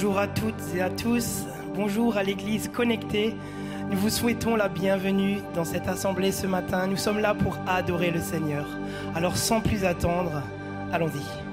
Bonjour à toutes et à tous, bonjour à l'Église connectée. Nous vous souhaitons la bienvenue dans cette assemblée ce matin. Nous sommes là pour adorer le Seigneur. Alors sans plus attendre, allons-y.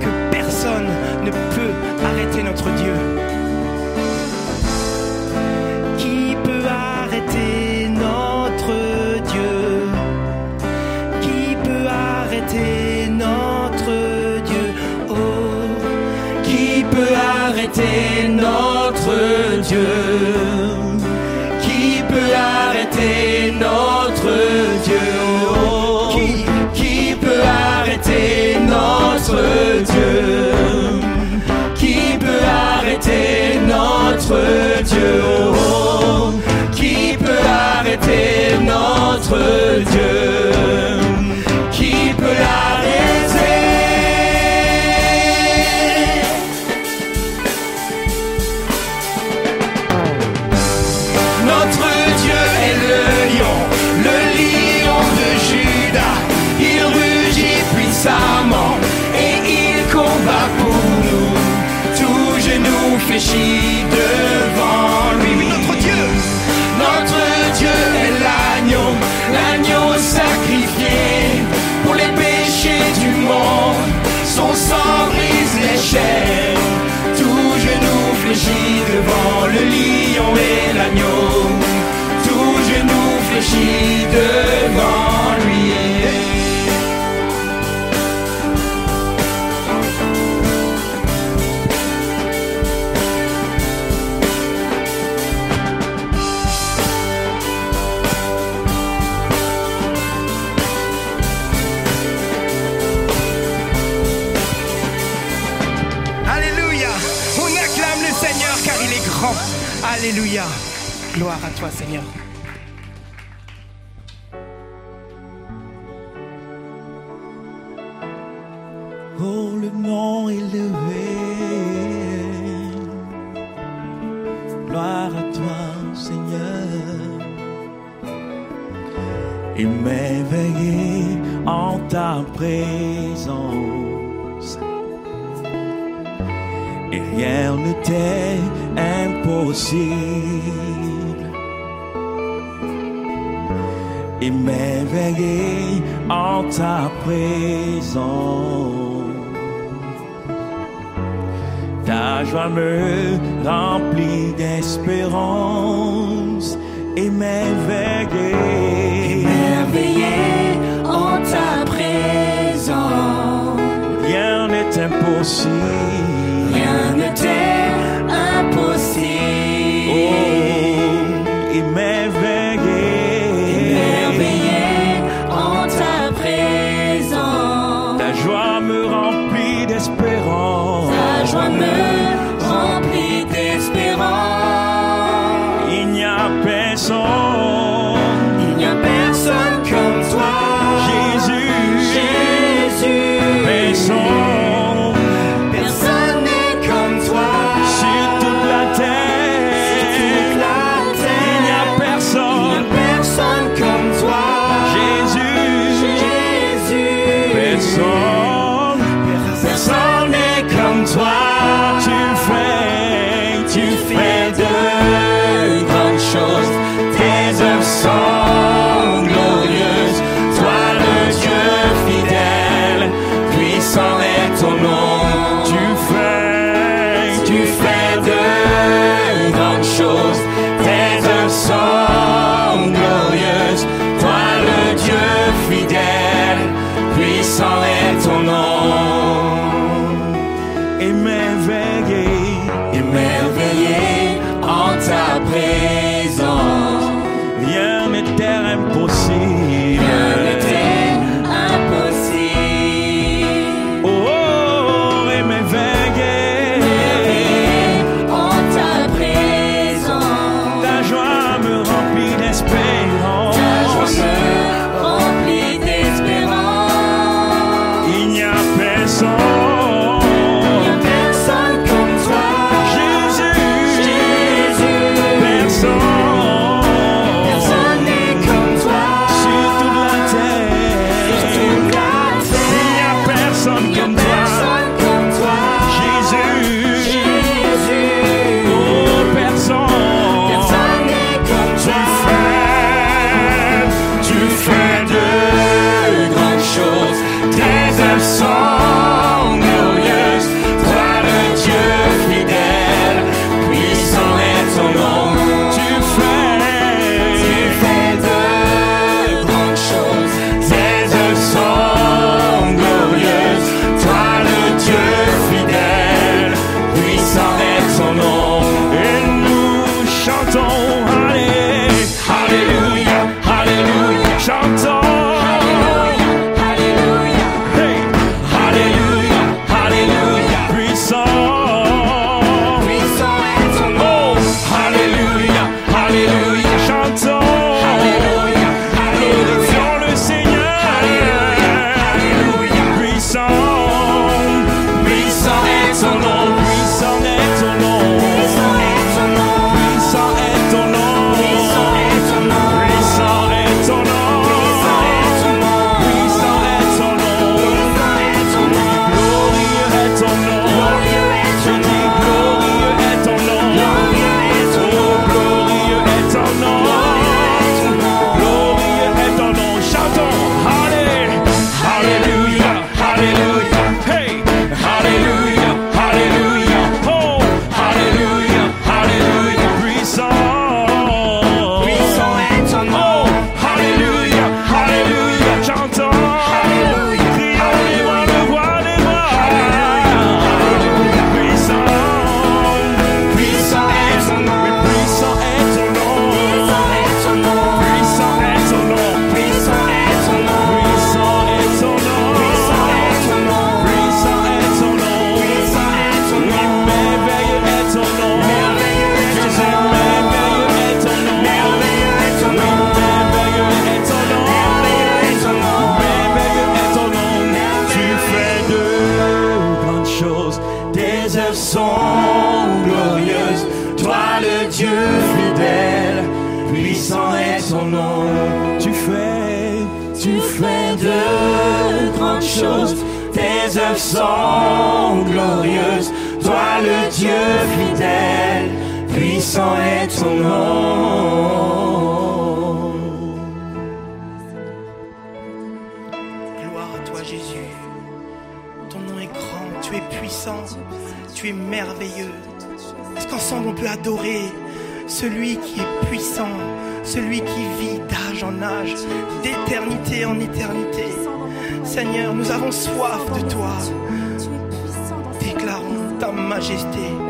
que personne ne peut arrêter notre Dieu. Qui peut arrêter notre Dieu? Qui peut arrêter notre Dieu? Oh, qui peut arrêter notre Dieu? notre Dieu. Tous genoux fléchis devant lui. Alléluia, on acclame le Seigneur car il est grand. Alléluia. Gloire à toi, Seigneur. et rien n'était impossible. Et m'éveiller en ta présence, ta joie me remplit d'espérance et m'éveiller. Émerveillé en ta présence, rien n'est impossible. C'est impossible. Oh, émerveillé, émerveillé en ta présence. Ta joie me remplit d'espérance. Ta joie me peut adorer celui qui est puissant, celui qui vit d'âge en âge, d'éternité en éternité. Seigneur, nous avons soif de toi. Déclarons ta majesté.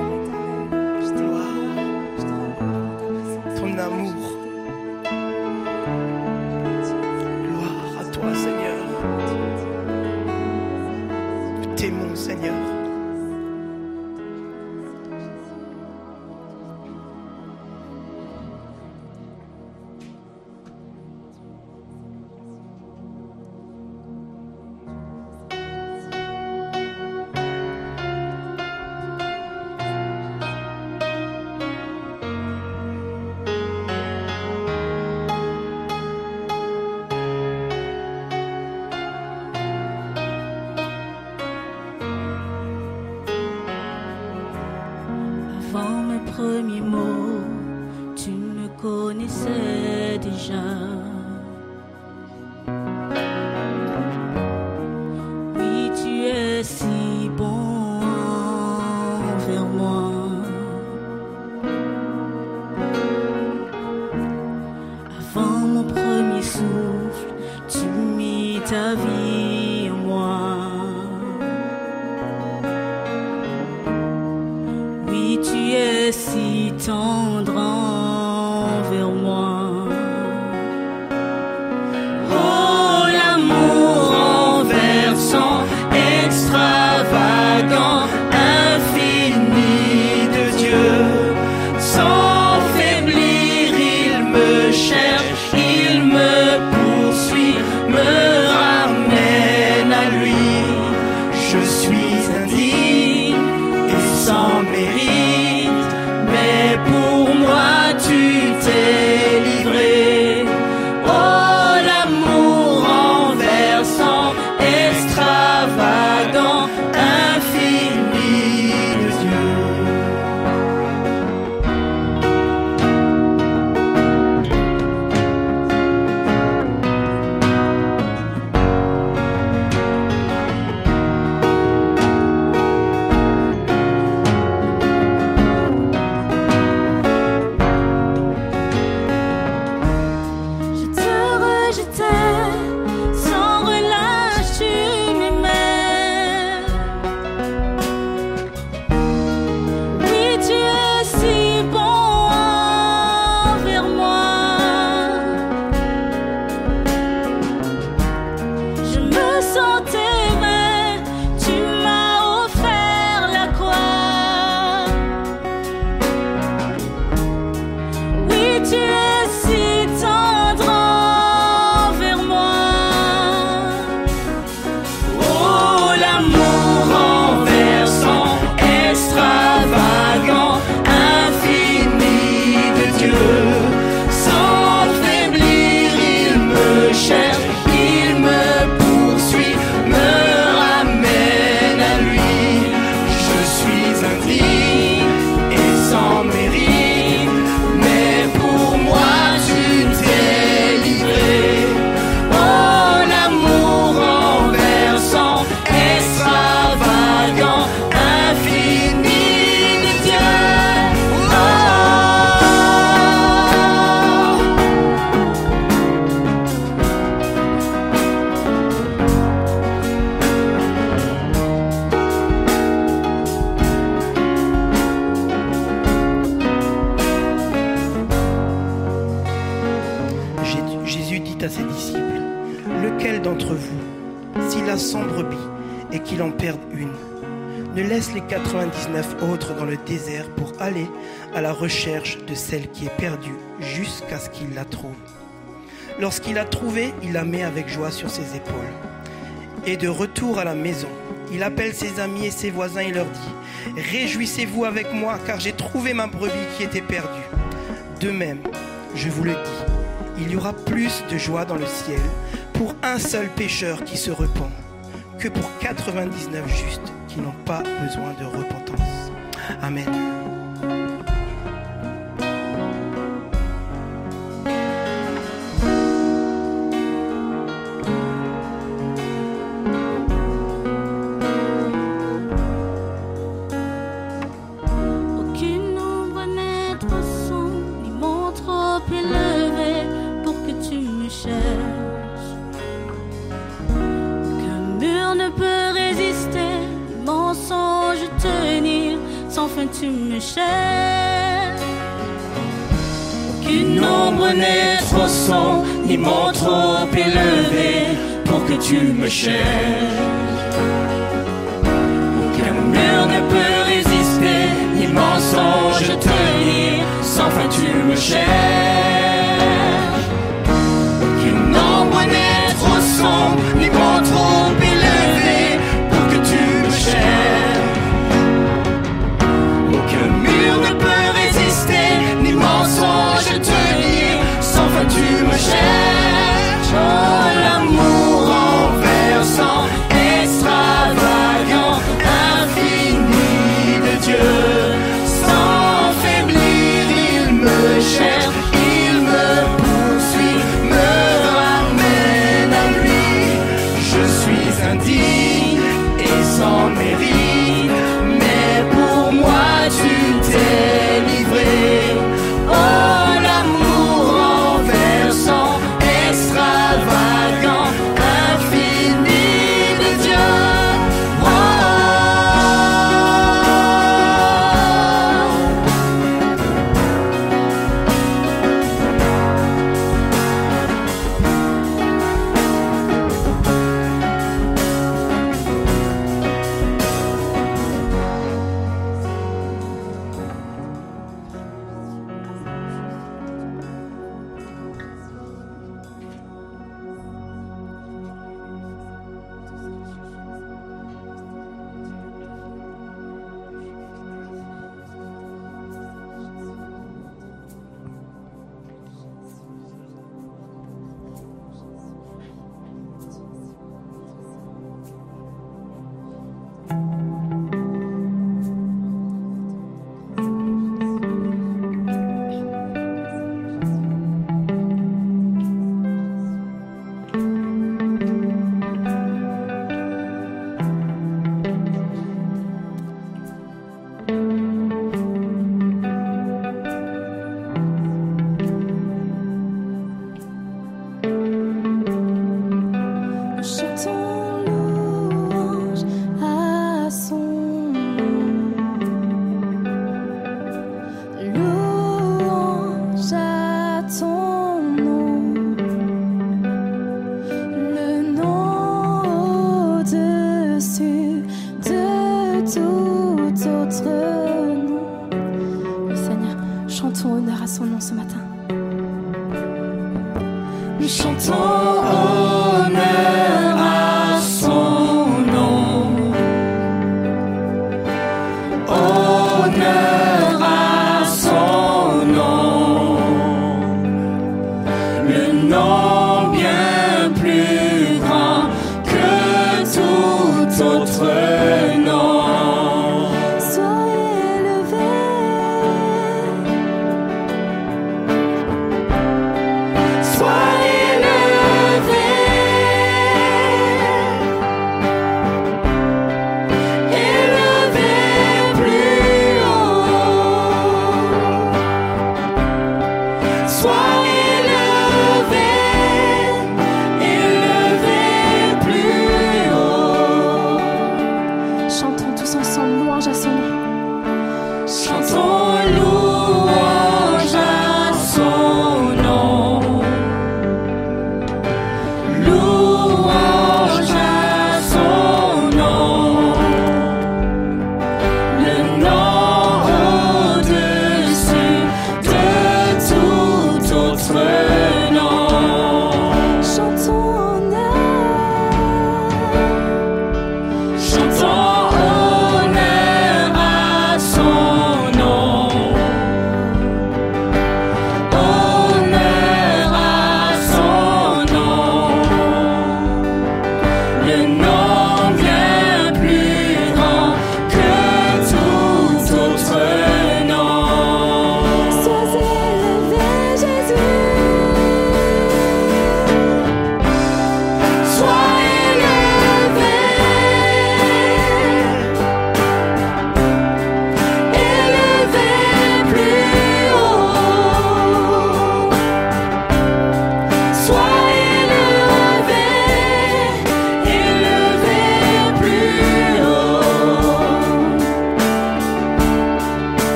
Lorsqu'il a trouvé, il la met avec joie sur ses épaules. Et de retour à la maison, il appelle ses amis et ses voisins et leur dit, Réjouissez-vous avec moi, car j'ai trouvé ma brebis qui était perdue. De même, je vous le dis, il y aura plus de joie dans le ciel pour un seul pécheur qui se repent que pour 99 justes qui n'ont pas besoin de repentir. ni mon trop élevé, pour que tu me cherches. Aucun mur ne peut résister, ni mensonge tenir, sans fin tu me cherches. son honneur à son nom ce matin. Nous chantons honneur.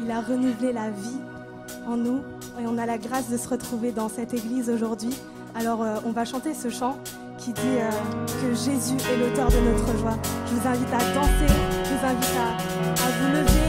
Il a renouvelé la vie en nous et on a la grâce de se retrouver dans cette église aujourd'hui. Alors euh, on va chanter ce chant qui dit euh, que Jésus est l'auteur de notre joie. Je vous invite à danser, je vous invite à vous lever.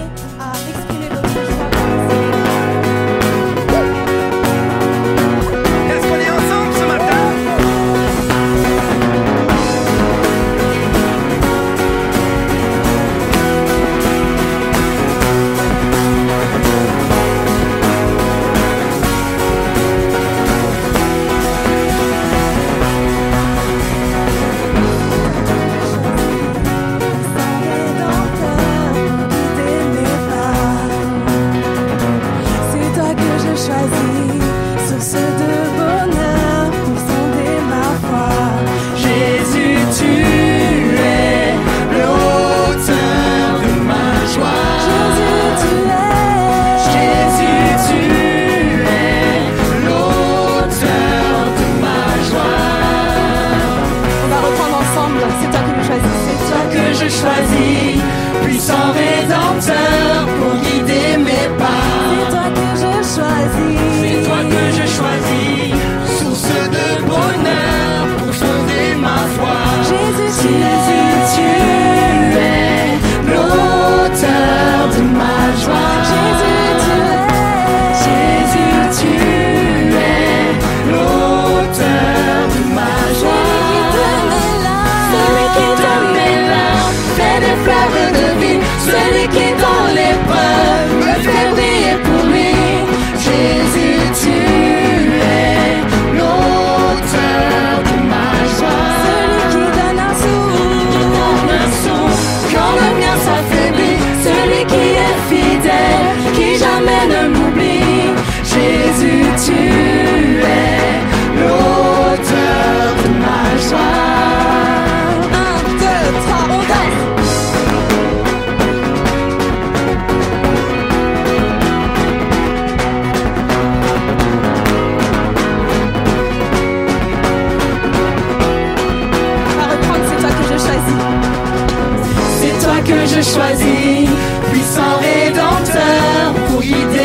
choisis, puissant rédempteur pour guider.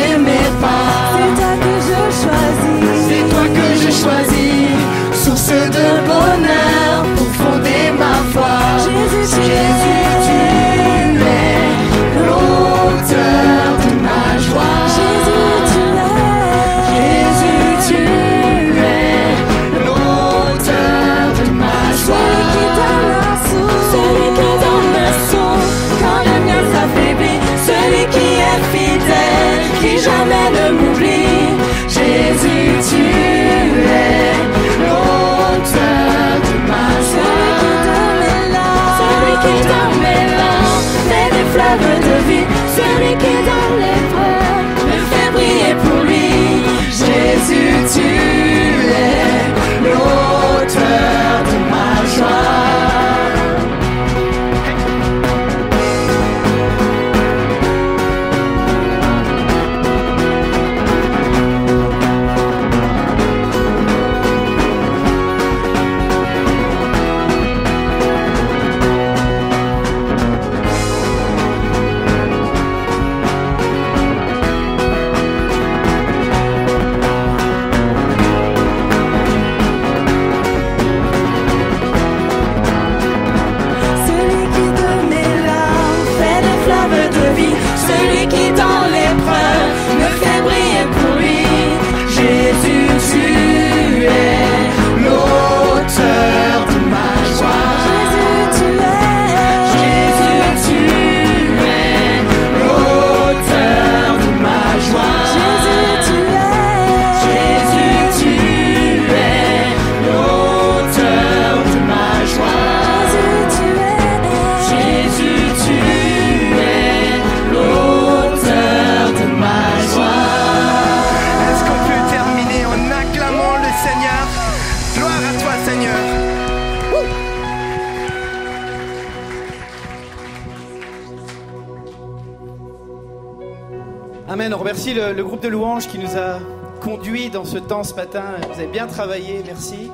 aussi le, groupe de louanges qui nous a conduits dans ce temps ce matin. Vous avez bien travaillé, merci.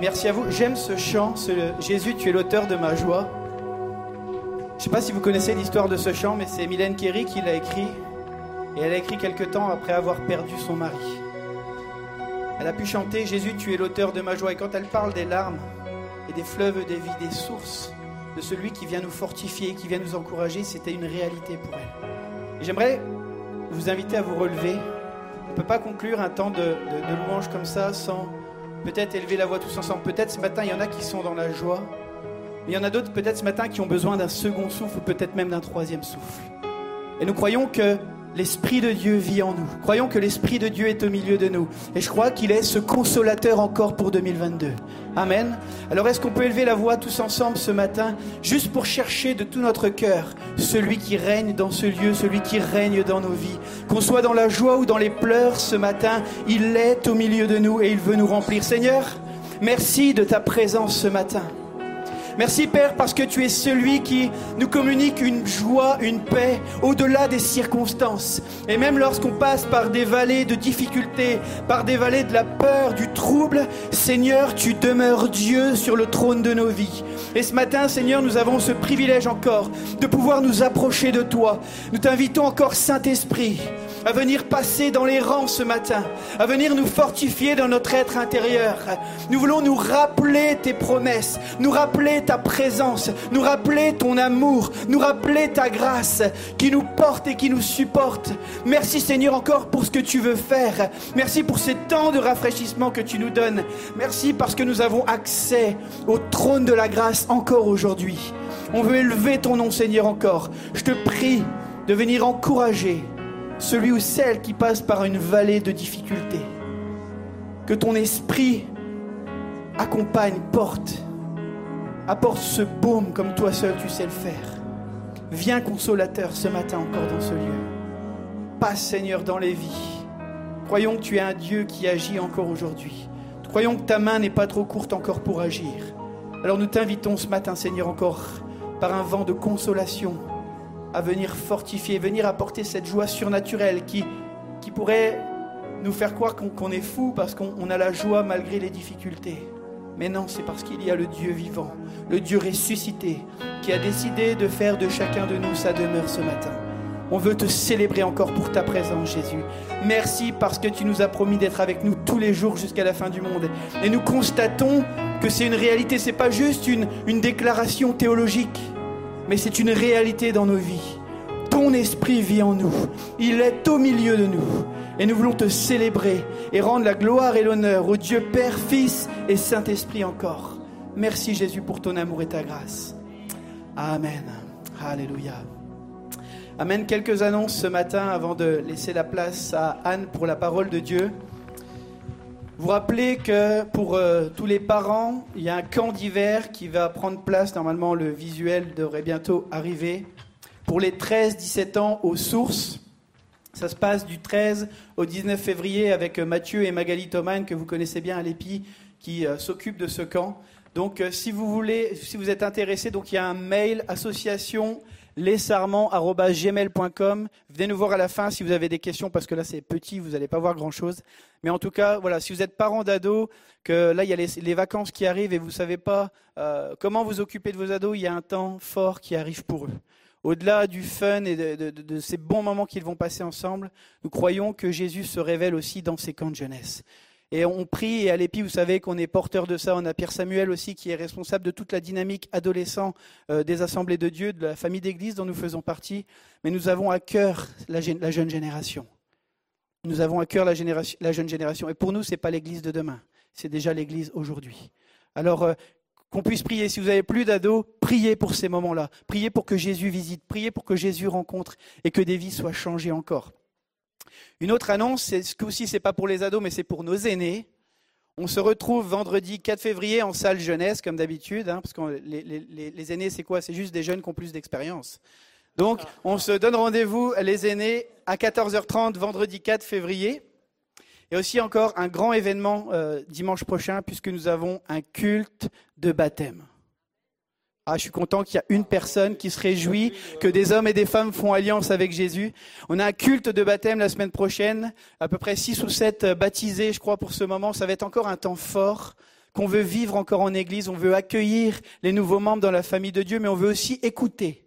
Merci à vous. J'aime ce chant, ce, Jésus, tu es l'auteur de ma joie. Je ne sais pas si vous connaissez l'histoire de ce chant, mais c'est Mylène Kerry qui l'a écrit. Et elle a écrit quelque temps après avoir perdu son mari. Elle a pu chanter Jésus, tu es l'auteur de ma joie. Et quand elle parle des larmes et des fleuves des vies, des sources de celui qui vient nous fortifier, qui vient nous encourager, c'était une réalité pour elle. J'aimerais vous inviter à vous relever. On ne peut pas conclure un temps de, de, louange comme ça sans peut-être élever la voix tous ensemble. Peut-être ce matin, il y en a qui sont dans la joie. Mais il y en a d'autres peut-être ce matin qui ont besoin d'un second souffle ou peut-être même d'un troisième souffle. Et nous croyons que l'Esprit de Dieu vit en nous. Croyons que l'Esprit de Dieu est au milieu de nous. Et je crois qu'il est ce consolateur encore pour 2022. Amen. Alors est-ce qu'on peut élever la voix tous ensemble ce matin, juste pour chercher de tout notre cœur celui qui règne dans ce lieu, celui qui règne dans nos vies? Qu'on soit dans la joie ou dans les pleurs ce matin, il est au milieu de nous et il veut nous remplir. Seigneur, merci de ta présence ce matin. Merci Père parce que tu es celui qui nous communique une joie, une paix au-delà des circonstances. Et même lorsqu'on passe par des vallées de difficultés, par des vallées de la peur, du trouble, Seigneur, tu demeures Dieu sur le trône de nos vies. Et ce matin, Seigneur, nous avons ce privilège encore de pouvoir nous approcher de toi. Nous t'invitons encore, Saint-Esprit, à venir passer dans les rangs ce matin, à venir nous fortifier dans notre être intérieur. Nous voulons nous rappeler tes promesses, nous rappeler ta présence, nous rappeler ton amour, nous rappeler ta grâce qui nous porte et qui nous supporte. Merci Seigneur encore pour ce que tu veux faire. Merci pour ces temps de rafraîchissement que tu nous donnes. Merci parce que nous avons accès au trône de la grâce encore aujourd'hui. On veut élever ton nom Seigneur encore. Je te prie de venir encourager celui ou celle qui passe par une vallée de difficultés. Que ton esprit accompagne, porte, apporte ce baume comme toi seul tu sais le faire. Viens consolateur ce matin encore dans ce lieu. Passe Seigneur dans les vies. Croyons que tu es un Dieu qui agit encore aujourd'hui. Croyons que ta main n'est pas trop courte encore pour agir. Alors nous t'invitons ce matin Seigneur encore par un vent de consolation à venir fortifier, venir apporter cette joie surnaturelle qui, pourrait nous faire croire qu'on est fou parce qu'on on a la joie malgré les difficultés. Mais non, c'est parce qu'il y a le Dieu vivant, le Dieu ressuscité, qui a décidé de faire de chacun de nous sa demeure ce matin. On veut te célébrer encore pour ta présence, Jésus. Merci parce que tu nous as promis d'être avec nous tous les jours jusqu'à la fin du monde. Et nous constatons que c'est une réalité, c'est pas juste une, une déclaration théologique, mais c'est une réalité dans nos vies. Ton esprit vit en nous. Il est au milieu de nous. Et nous voulons te célébrer et rendre la gloire et l'honneur au Dieu Père, Fils et Saint-Esprit encore. Merci Jésus pour ton amour et ta grâce. Amen. Alléluia. Amen. Quelques annonces ce matin avant de laisser la place à Anne pour la parole de Dieu. Vous rappelez que pour euh, tous les parents, il y a un camp d'hiver qui va prendre place. Normalement, le visuel devrait bientôt arriver. Pour les 13-17 ans aux sources, ça se passe du 13 au 19 février avec euh, Mathieu et Magali Thoman, que vous connaissez bien à l'EPI, qui euh, s'occupent de ce camp. Donc, euh, si vous voulez, si vous êtes intéressé, donc il y a un mail association lesarments@gmail.com. Venez nous voir à la fin si vous avez des questions parce que là c'est petit, vous n'allez pas voir grand chose. Mais en tout cas, voilà, si vous êtes parent d'ado, que là il y a les, vacances qui arrivent et vous savez pas euh, comment vous occuper de vos ados, il y a un temps fort qui arrive pour eux. Au-delà du fun et de, ces bons moments qu'ils vont passer ensemble, nous croyons que Jésus se révèle aussi dans ces camps de jeunesse. Et on prie, et à l'EPI, vous savez qu'on est porteur de ça. On a Pierre Samuel aussi, qui est responsable de toute la dynamique adolescent euh, des assemblées de Dieu, de la famille d'église dont nous faisons partie. Mais nous avons à cœur la, jeune génération. Nous avons à cœur la jeune génération. Et pour nous, ce n'est pas l'église de demain, c'est déjà l'église aujourd'hui. Alors, euh, qu'on puisse prier. Si vous avez plus d'ados, priez pour ces moments-là. Priez pour que Jésus visite. Priez pour que Jésus rencontre et que des vies soient changées encore. Une autre annonce, c'est ce coup-ci, c'est pas pour les ados, mais c'est pour nos aînés. On se retrouve vendredi 4 février en salle jeunesse, comme d'habitude, hein, parce que les, les, les aînés, c'est quoi? C'est juste des jeunes qui ont plus d'expérience. Donc, on se donne rendez-vous, les aînés, à 14h30, vendredi 4 février. Et aussi encore un grand événement euh, dimanche prochain, puisque nous avons un culte de baptême. Ah, je suis content qu'il y a une personne qui se réjouit que des hommes et des femmes font alliance avec Jésus. On a un culte de baptême la semaine prochaine, à peu près six ou sept baptisés, je crois, pour ce moment. Ça va être encore un temps fort qu'on veut vivre encore en Église. On veut accueillir les nouveaux membres dans la famille de Dieu, mais on veut aussi écouter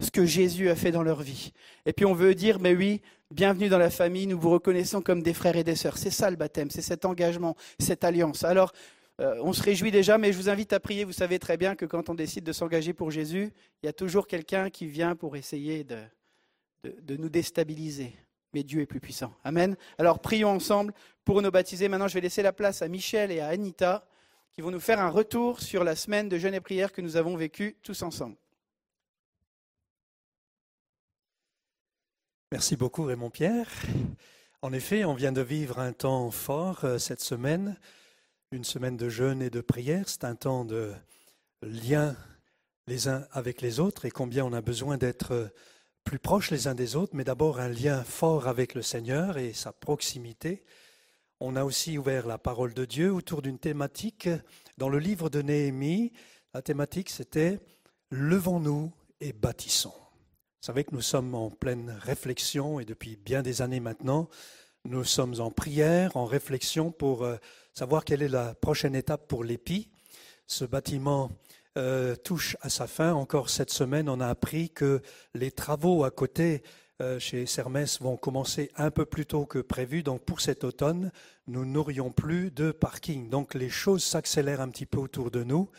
ce que Jésus a fait dans leur vie. Et puis on veut dire, mais oui, bienvenue dans la famille, nous vous reconnaissons comme des frères et des sœurs. C'est ça le baptême, c'est cet engagement, cette alliance. Alors, euh, on se réjouit déjà, mais je vous invite à prier. Vous savez très bien que quand on décide de s'engager pour Jésus, il y a toujours quelqu'un qui vient pour essayer de, de, nous déstabiliser. Mais Dieu est plus puissant. Amen. Alors prions ensemble pour nous baptiser. Maintenant, je vais laisser la place à Michel et à Anita qui vont nous faire un retour sur la semaine de jeûne et prière que nous avons vécue tous ensemble. Merci beaucoup Raymond Pierre. En effet, on vient de vivre un temps fort euh, cette semaine, une semaine de jeûne et de prière. C'est un temps de lien les uns avec les autres et combien on a besoin d'être plus proches les uns des autres, mais d'abord un lien fort avec le Seigneur et sa proximité. On a aussi ouvert la parole de Dieu autour d'une thématique dans le livre de Néhémie. La thématique, c'était Levons-nous et bâtissons. Vous savez que nous sommes en pleine réflexion et depuis bien des années maintenant, nous sommes en prière, en réflexion pour euh, savoir quelle est la prochaine étape pour l'EPI. Ce bâtiment euh, touche à sa fin. Encore cette semaine, on a appris que les travaux à côté euh, chez Sermès vont commencer un peu plus tôt que prévu. Donc pour cet automne, nous n'aurions plus de parking. Donc les choses s'accélèrent un petit peu autour de nous.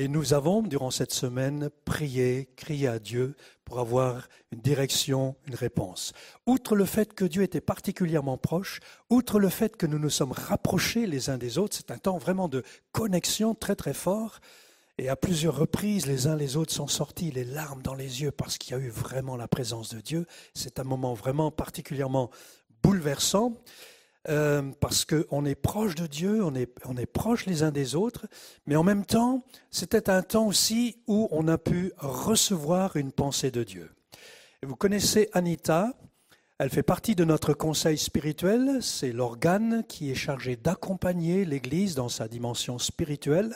Et nous avons, durant cette semaine, prié, crié à Dieu pour avoir une direction, une réponse. Outre le fait que Dieu était particulièrement proche, outre le fait que nous nous sommes rapprochés les uns des autres, c'est un temps vraiment de connexion très très fort. Et à plusieurs reprises, les uns les autres sont sortis les larmes dans les yeux parce qu'il y a eu vraiment la présence de Dieu. C'est un moment vraiment particulièrement bouleversant. Euh, parce qu'on est proche de Dieu, on est, proche les uns des autres, mais en même temps, c'était un temps aussi où on a pu recevoir une pensée de Dieu. Vous connaissez Anita, elle fait partie de notre conseil spirituel, c'est l'organe qui est chargé d'accompagner l'Église dans sa dimension spirituelle.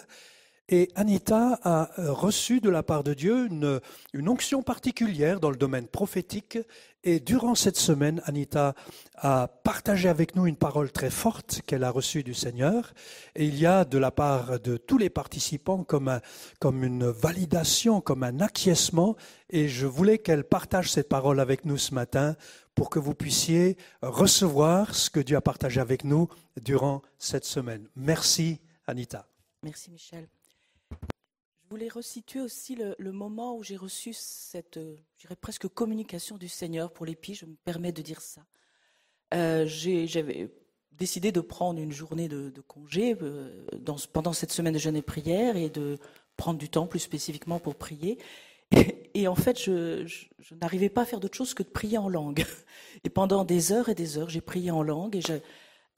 Et Anita a euh, reçu de la part de Dieu une, onction particulière dans le domaine prophétique. Et durant cette semaine, Anita a partagé avec nous une parole très forte qu'elle a reçue du Seigneur. Et il y a de la part de tous les participants comme une validation, comme un acquiescement. Et je voulais qu'elle partage cette parole avec nous ce matin pour que vous puissiez recevoir ce que Dieu a partagé avec nous durant cette semaine. Merci, Anita. Merci, Michel. Je voulais resituer aussi le, moment où j'ai reçu cette, euh, je dirais presque communication du Seigneur pour l'épi, je me permets de dire ça. Euh, j'avais décidé de prendre une journée de, congé euh, pendant cette semaine de jeûne et prière et de prendre du temps plus spécifiquement pour prier. Et, en fait, je, je n'arrivais pas à faire d'autre chose que de prier en langue. Et pendant des heures et des heures, j'ai prié en langue et je,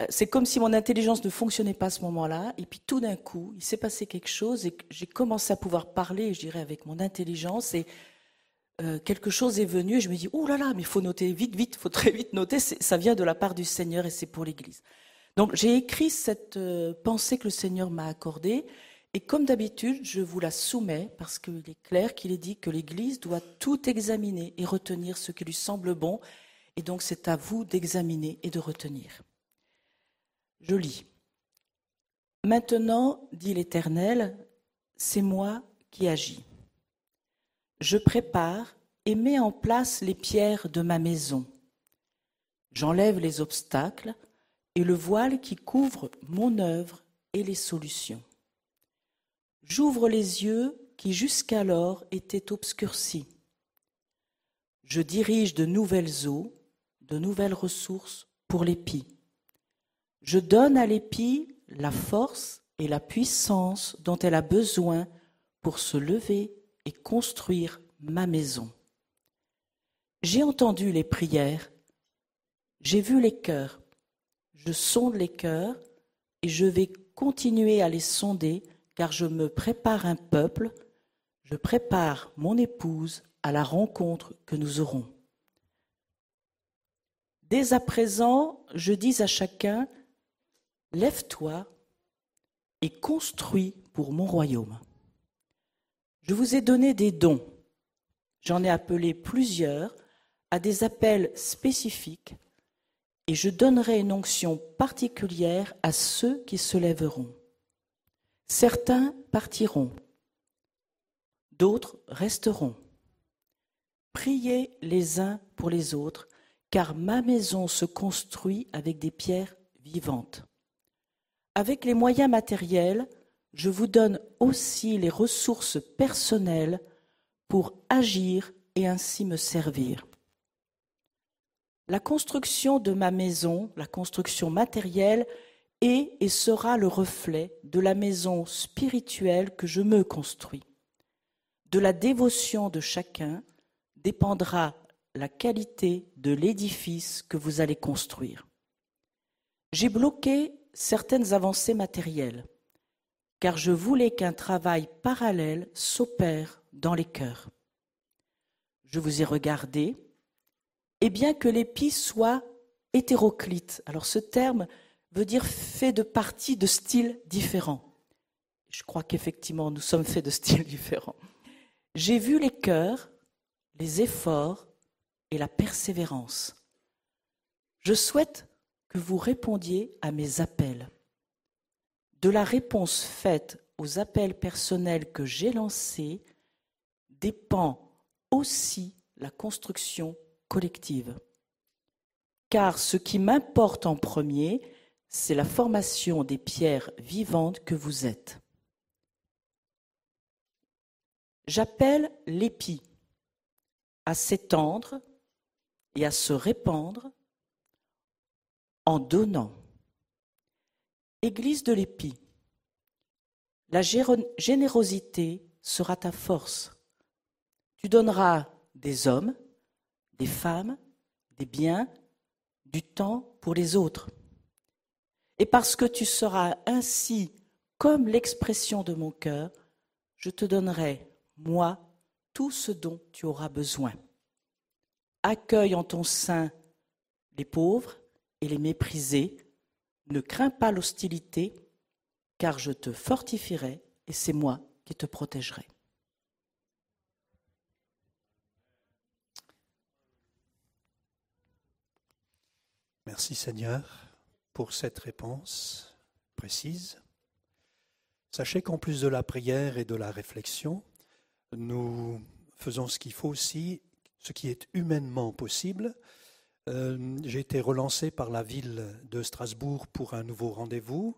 c'est comme si mon intelligence ne fonctionnait pas à ce moment-là. Et puis tout d'un coup, il s'est passé quelque chose et j'ai commencé à pouvoir parler, je dirais, avec mon intelligence. Et euh, quelque chose est venu et je me dis, oh là là, mais il faut noter vite, vite, il faut très vite noter. Ça vient de la part du Seigneur et c'est pour l'Église. Donc j'ai écrit cette euh, pensée que le Seigneur m'a accordée. Et comme d'habitude, je vous la soumets parce qu'il est clair qu'il est dit que l'Église doit tout examiner et retenir ce qui lui semble bon. Et donc c'est à vous d'examiner et de retenir. Je lis. Maintenant, dit l'Éternel, c'est moi qui agis. Je prépare et mets en place les pierres de ma maison. J'enlève les obstacles et le voile qui couvre mon œuvre et les solutions. J'ouvre les yeux qui jusqu'alors étaient obscurcis. Je dirige de nouvelles eaux, de nouvelles ressources pour l'épi. Je donne à l'épi la force et la puissance dont elle a besoin pour se lever et construire ma maison. J'ai entendu les prières, j'ai vu les cœurs, je sonde les cœurs et je vais continuer à les sonder car je me prépare un peuple, je prépare mon épouse à la rencontre que nous aurons. Dès à présent, je dis à chacun, Lève-toi et construis pour mon royaume. Je vous ai donné des dons. J'en ai appelé plusieurs à des appels spécifiques et je donnerai une onction particulière à ceux qui se lèveront. Certains partiront, d'autres resteront. Priez les uns pour les autres, car ma maison se construit avec des pierres vivantes. Avec les moyens matériels, je vous donne aussi les ressources personnelles pour agir et ainsi me servir. La construction de ma maison, la construction matérielle, est et sera le reflet de la maison spirituelle que je me construis. De la dévotion de chacun dépendra la qualité de l'édifice que vous allez construire. J'ai bloqué certaines avancées matérielles, car je voulais qu'un travail parallèle s'opère dans les cœurs. Je vous ai regardé, et bien que l'épi soit hétéroclite, alors ce terme veut dire fait de parties de styles différents. Je crois qu'effectivement, nous sommes faits de styles différents. J'ai vu les cœurs, les efforts et la persévérance. Je souhaite que vous répondiez à mes appels. De la réponse faite aux appels personnels que j'ai lancés dépend aussi la construction collective. Car ce qui m'importe en premier, c'est la formation des pierres vivantes que vous êtes. J'appelle l'épi à s'étendre et à se répandre en donnant. Église de l'épi, la générosité sera ta force. Tu donneras des hommes, des femmes, des biens, du temps pour les autres. Et parce que tu seras ainsi comme l'expression de mon cœur, je te donnerai, moi, tout ce dont tu auras besoin. Accueille en ton sein les pauvres et les méprisés. Ne crains pas l'hostilité, car je te fortifierai et c'est moi qui te protégerai. Merci Seigneur pour cette réponse précise. Sachez qu'en plus de la prière et de la réflexion, nous faisons ce qu'il faut aussi, ce qui est humainement possible. Euh, j'ai été relancé par la ville de Strasbourg pour un nouveau rendez-vous.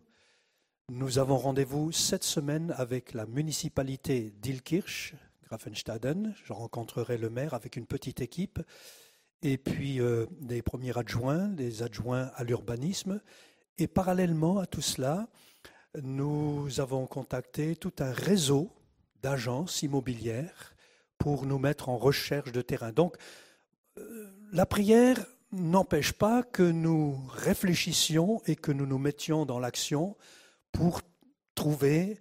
Nous avons rendez-vous cette semaine avec la municipalité d'Ilkirch, Grafenstaden. Je rencontrerai le maire avec une petite équipe et puis euh, des premiers adjoints, des adjoints à l'urbanisme. Et parallèlement à tout cela, nous avons contacté tout un réseau d'agences immobilières pour nous mettre en recherche de terrain. Donc, euh, la prière n'empêche pas que nous réfléchissions et que nous nous mettions dans l'action pour trouver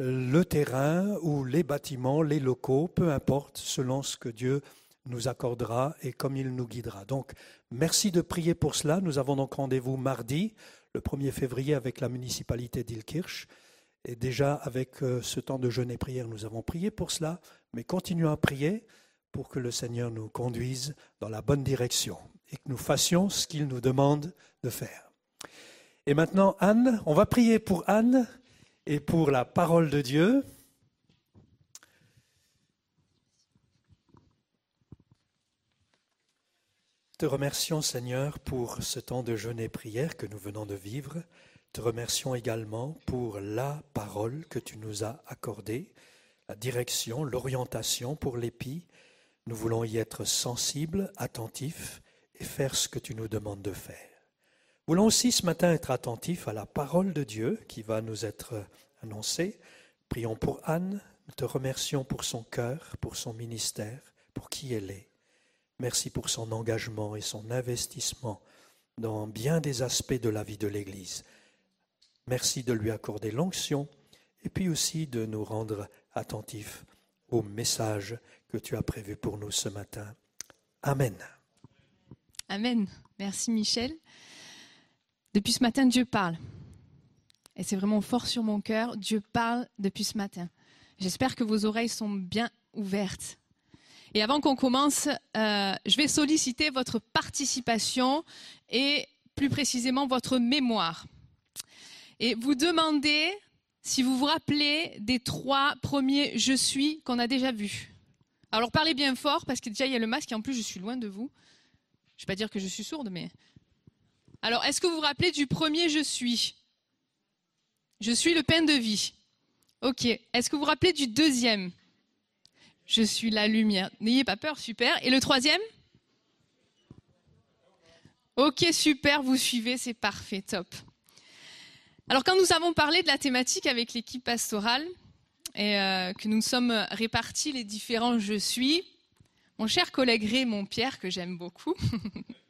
euh, le terrain ou les bâtiments, les locaux, peu importe, selon ce que Dieu nous accordera et comme il nous guidera. Donc, merci de prier pour cela. Nous avons donc rendez-vous mardi, le 1er février, avec la municipalité d'Ilkirch. Et déjà, avec euh, ce temps de jeûne et prière, nous avons prié pour cela, mais continuons à prier pour que le Seigneur nous conduise dans la bonne direction et que nous fassions ce qu'il nous demande de faire. Et maintenant, Anne, on va prier pour Anne et pour la parole de Dieu. Te remercions Seigneur pour ce temps de jeûne et prière que nous venons de vivre. Te remercions également pour la parole que tu nous as accordée, la direction, l'orientation pour l'épi. Nous voulons y être sensibles, attentifs et faire ce que tu nous demandes de faire. Voulons aussi ce matin être attentifs à la parole de Dieu qui va nous être annoncée. Prions pour Anne, nous te remercions pour son cœur, pour son ministère, pour qui elle est. Merci pour son engagement et son investissement dans bien des aspects de la vie de l'Église. Merci de lui accorder l'onction et puis aussi de nous rendre attentifs au message que tu as prévu pour nous ce matin. Amen. Amen. Merci Michel. Depuis ce matin, Dieu parle. Et c'est vraiment fort sur mon cœur. Dieu parle depuis ce matin. J'espère que vos oreilles sont bien ouvertes et avant qu'on commence, euh, je vais solliciter votre participation et plus précisément votre mémoire. Et vous demander si vous vous rappelez des trois premiers je suis qu'on a déjà vus. Alors parlez bien fort parce que déjà il y a le masque et en plus je suis loin de vous. Je ne vais pas dire que je suis sourde, mais. Alors, est-ce que vous vous rappelez du premier je suis? Je suis le pain de vie. Ok. Est-ce que vous vous rappelez du deuxième? Je suis la lumière. N'ayez pas peur, super. Et le troisième? Ok, super, vous suivez, c'est parfait, top. Alors quand nous avons parlé de la thématique avec l'équipe pastorale et euh, que nous sommes répartis les différents je suis, mon cher collègue Raymond Pierre, que j'aime beaucoup,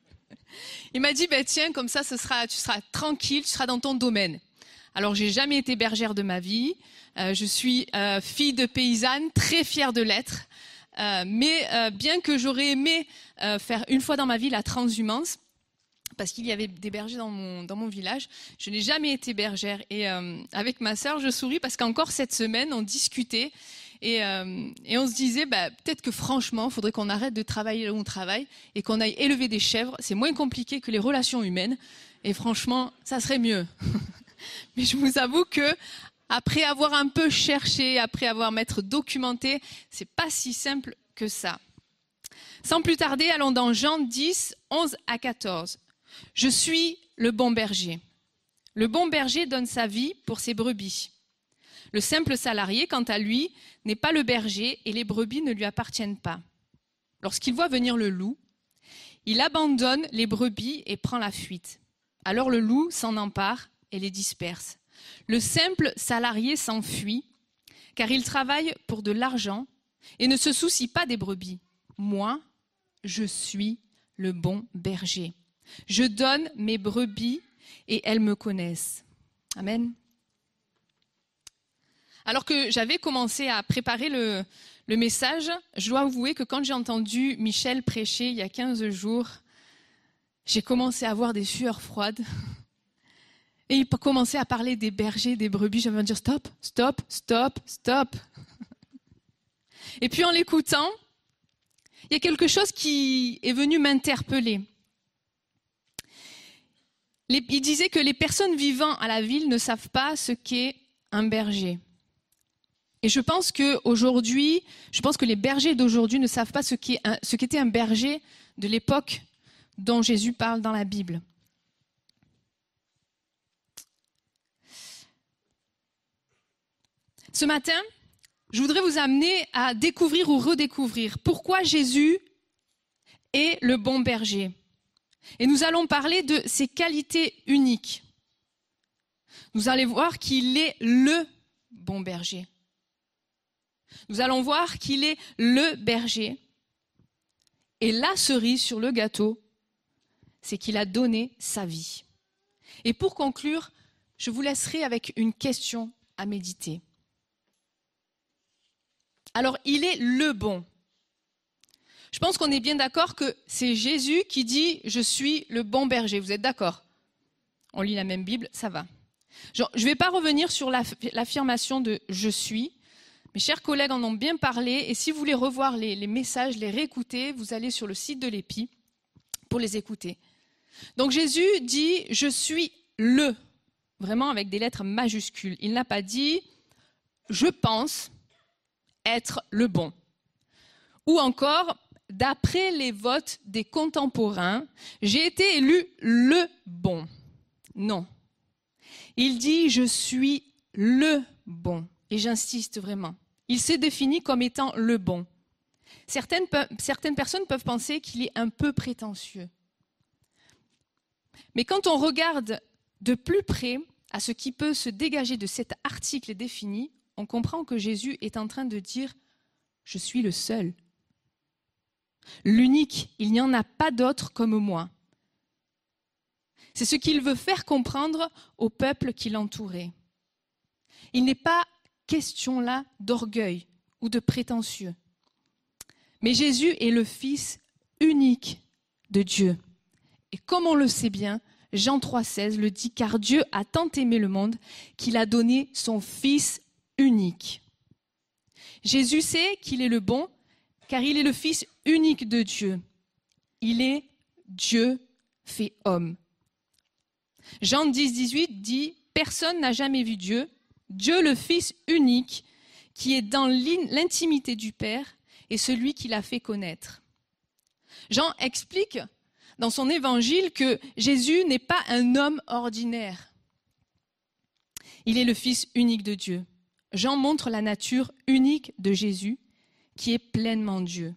il m'a dit, bah, tiens, comme ça, sera, tu seras tranquille, tu seras dans ton domaine. Alors j'ai jamais été bergère de ma vie, euh, je suis euh, fille de paysanne, très fière de l'être, euh, mais bien que j'aurais aimé faire une fois dans ma vie la transhumance, parce qu'il y avait des bergers dans mon, village. Je n'ai jamais été bergère. Et avec ma sœur, je souris parce qu'encore cette semaine, on discutait et, euh, et on se disait, bah, peut-être que franchement, il faudrait qu'on arrête de travailler là où on travaille et qu'on aille élever des chèvres. C'est moins compliqué que les relations humaines. Et franchement, ça serait mieux. Mais je vous avoue que après avoir un peu cherché, après avoir m'être documenté, c'est pas si simple que ça. Sans plus tarder, allons dans Jean 10, 11 à 14. Je suis le bon berger. Le bon berger donne sa vie pour ses brebis. Le simple salarié, quant à lui, n'est pas le berger et les brebis ne lui appartiennent pas. Lorsqu'il voit venir le loup, il abandonne les brebis et prend la fuite. Alors le loup s'en empare et les disperse. Le simple salarié s'enfuit car il travaille pour de l'argent et ne se soucie pas des brebis. Moi, je suis le bon berger. Je donne mes brebis et elles me connaissent. Amen. Alors que j'avais commencé à préparer le, message, je dois avouer que quand j'ai entendu Michel prêcher il y a 15 jours, j'ai commencé à avoir des sueurs froides. Et il commençait à parler des bergers, des brebis. J'avais envie de dire stop, stop, stop, stop. Et puis en l'écoutant, il y a quelque chose qui est venu m'interpeller. Il disait que les personnes vivant à la ville ne savent pas ce qu'est un berger. Et je pense que aujourd'hui, je pense que les bergers d'aujourd'hui ne savent pas ce qu'était un, un berger de l'époque dont Jésus parle dans la Bible. Ce matin, je voudrais vous amener à découvrir ou redécouvrir pourquoi Jésus est le bon berger. Et nous allons parler de ses qualités uniques. Nous allons voir qu'il est le bon berger. Nous allons voir qu'il est le berger. Et la cerise sur le gâteau, c'est qu'il a donné sa vie. Et pour conclure, je vous laisserai avec une question à méditer. Alors, il est le bon. Je pense qu'on est bien d'accord que c'est Jésus qui dit Je suis le bon berger. Vous êtes d'accord? On lit la même Bible, ça va. je ne vais pas revenir sur l'affirmation de Je suis. Mes chers collègues en ont bien parlé. Et si vous voulez revoir les, messages, les réécouter, vous allez sur le site de l'EPI pour les écouter. Donc Jésus dit Je suis le. Vraiment avec des lettres majuscules. Il n'a pas dit Je pense être le bon. Ou encore, d'après les votes des contemporains, j'ai été élu le bon. Non. Il dit je suis le bon. Et j'insiste vraiment. Il s'est défini comme étant le bon. Certaines, certaines personnes peuvent penser qu'il est un peu prétentieux. Mais quand on regarde de plus près à ce qui peut se dégager de cet article défini, on comprend que Jésus est en train de dire Je suis le seul. L'unique, il n'y en a pas d'autre comme moi. C'est ce qu'il veut faire comprendre au peuple qui l'entourait. Il n'est pas question là d'orgueil ou de prétentieux. Mais Jésus est le Fils unique de Dieu. Et comme on le sait bien, Jean 3,16 le dit, car Dieu a tant aimé le monde qu'il a donné son Fils unique. Jésus sait qu'il est le bon, car il est le Fils unique de Dieu. Il est Dieu fait homme. Jean 10, 18 dit, Personne n'a jamais vu Dieu, Dieu le Fils unique, qui est dans l'intimité du Père et celui qui l'a fait connaître. Jean explique dans son évangile que Jésus n'est pas un homme ordinaire. Il est le Fils unique de Dieu. Jean montre la nature unique de Jésus, qui est pleinement Dieu.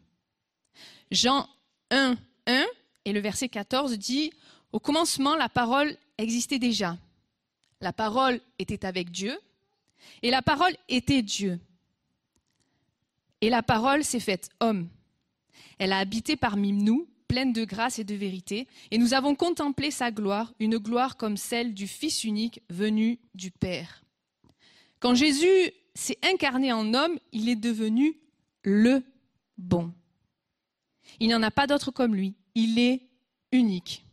Jean 1, 1 et le verset 14 dit, Au commencement, la parole existait déjà. La parole était avec Dieu, et la parole était Dieu. Et la parole s'est faite homme. Elle a habité parmi nous, pleine de grâce et de vérité, et nous avons contemplé sa gloire, une gloire comme celle du Fils unique venu du Père. Quand Jésus s'est incarné en homme, il est devenu le bon. Il n'y en a pas d'autre comme lui. Il est unique.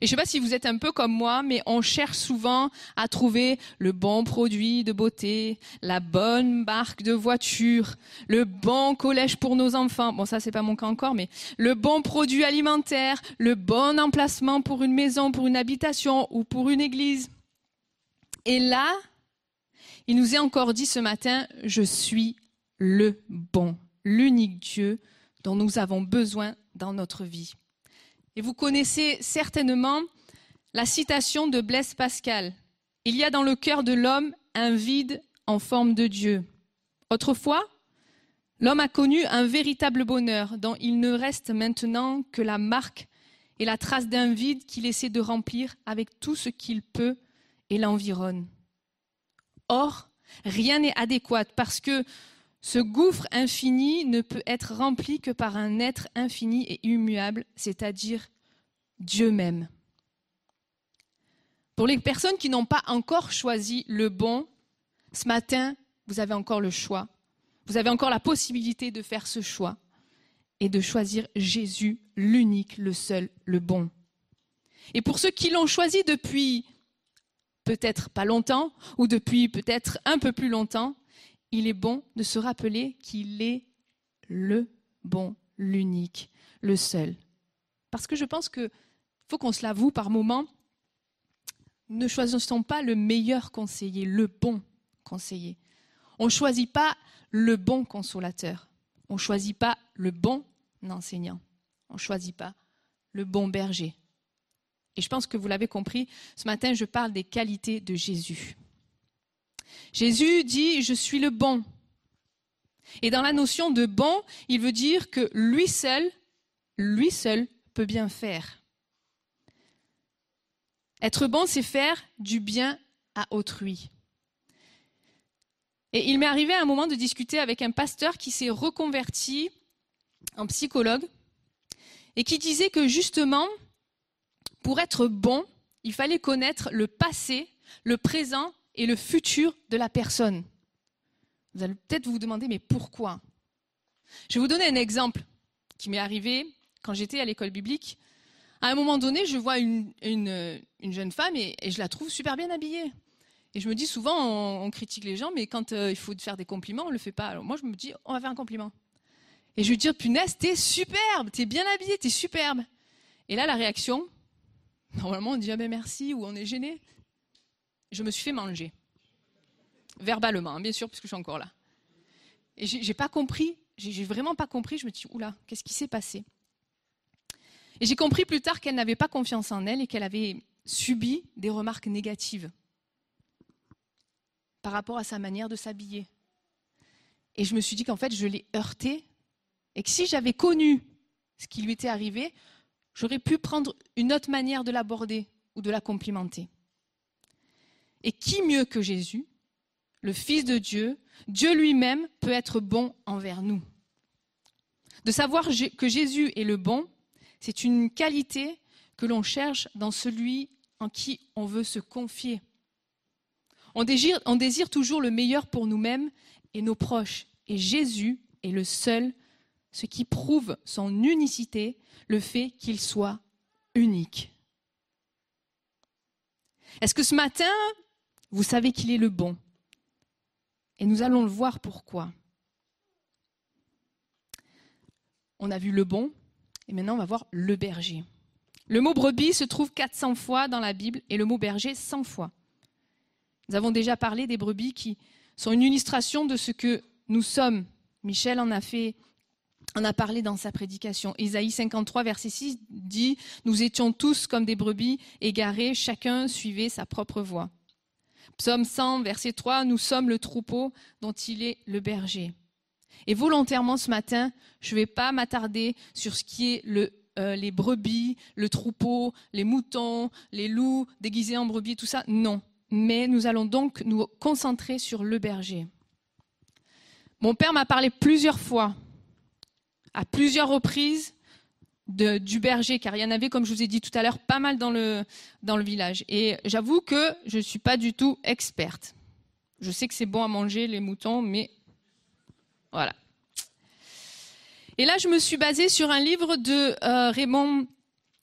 Et je sais pas si vous êtes un peu comme moi, mais on cherche souvent à trouver le bon produit de beauté, la bonne marque de voiture, le bon collège pour nos enfants. Bon, ça, c'est pas mon cas encore, mais le bon produit alimentaire, le bon emplacement pour une maison, pour une habitation ou pour une église. Et là, il nous est encore dit ce matin, je suis le bon, l'unique Dieu dont nous avons besoin dans notre vie. Et vous connaissez certainement la citation de Blaise Pascal. Il y a dans le cœur de l'homme un vide en forme de Dieu. Autrefois, l'homme a connu un véritable bonheur dont il ne reste maintenant que la marque et la trace d'un vide qu'il essaie de remplir avec tout ce qu'il peut et l'environne. Or, rien n'est adéquat parce que ce gouffre infini ne peut être rempli que par un être infini et immuable, c'est-à-dire Dieu même. Pour les personnes qui n'ont pas encore choisi le bon, ce matin, vous avez encore le choix. Vous avez encore la possibilité de faire ce choix et de choisir Jésus, l'unique, le seul, le bon. Et pour ceux qui l'ont choisi depuis peut-être pas longtemps ou depuis peut-être un peu plus longtemps, il est bon de se rappeler qu'il est le bon, l'unique, le seul. Parce que je pense qu'il faut qu'on se l'avoue par moment, ne choisissons pas le meilleur conseiller, le bon conseiller. On ne choisit pas le bon consolateur. On ne choisit pas le bon enseignant. On ne choisit pas le bon berger. Et je pense que vous l'avez compris, ce matin, je parle des qualités de Jésus. Jésus dit, je suis le bon. Et dans la notion de bon, il veut dire que lui seul, lui seul peut bien faire. Être bon, c'est faire du bien à autrui. Et il m'est arrivé à un moment de discuter avec un pasteur qui s'est reconverti en psychologue et qui disait que justement, pour être bon, il fallait connaître le passé, le présent et le futur de la personne. Vous allez peut-être vous demander, mais pourquoi? Je vais vous donner un exemple qui m'est arrivé quand j'étais à l'école biblique. À un moment donné, je vois une, jeune femme et, je la trouve super bien habillée. Et je me dis souvent, on, critique les gens, mais quand euh, il faut faire des compliments, on ne le fait pas. Alors moi, je me dis, on va faire un compliment. Et je lui dis, punaise, t'es superbe, t'es bien habillée, t'es superbe. Et là, la réaction, normalement, on dit, ah ben merci, ou on est gêné je me suis fait manger. Verbalement, hein, bien sûr, puisque je suis encore là. Et j'ai pas compris, j'ai vraiment pas compris. Je me suis dit, oula, qu'est-ce qui s'est passé? Et j'ai compris plus tard qu'elle n'avait pas confiance en elle et qu'elle avait subi des remarques négatives par rapport à sa manière de s'habiller. Et je me suis dit qu'en fait, je l'ai heurtée et que si j'avais connu ce qui lui était arrivé, j'aurais pu prendre une autre manière de l'aborder ou de la complimenter. Et qui mieux que Jésus, le Fils de Dieu, Dieu lui-même peut être bon envers nous. De savoir que Jésus est le bon, c'est une qualité que l'on cherche dans celui en qui on veut se confier. On désire, toujours le meilleur pour nous-mêmes et nos proches. Et Jésus est le seul, ce qui prouve son unicité, le fait qu'il soit unique. Est-ce que ce matin, vous savez qu'il est le bon. Et nous allons le voir pourquoi. On a vu le bon, et maintenant on va voir le berger. Le mot brebis se trouve 400 fois dans la Bible et le mot berger 100 fois. Nous avons déjà parlé des brebis qui sont une illustration de ce que nous sommes Michel en a fait en a parlé dans sa prédication. Isaïe 53, verset 6 dit Nous étions tous comme des brebis égarés, chacun suivait sa propre voie. Psaume 100, verset 3 Nous sommes le troupeau dont il est le berger. Et volontairement ce matin, je ne vais pas m'attarder sur ce qui est euh, les brebis, le troupeau, les moutons, les loups déguisés en brebis, tout ça. Non. Mais nous allons donc nous concentrer sur le berger. Mon père m'a parlé plusieurs fois à plusieurs reprises de, du berger, car il y en avait, comme je vous ai dit tout à l'heure, pas mal dans le, village. Et j'avoue que je ne suis pas du tout experte. Je sais que c'est bon à manger les moutons, mais voilà. Et là, je me suis basée sur un livre de euh, Raymond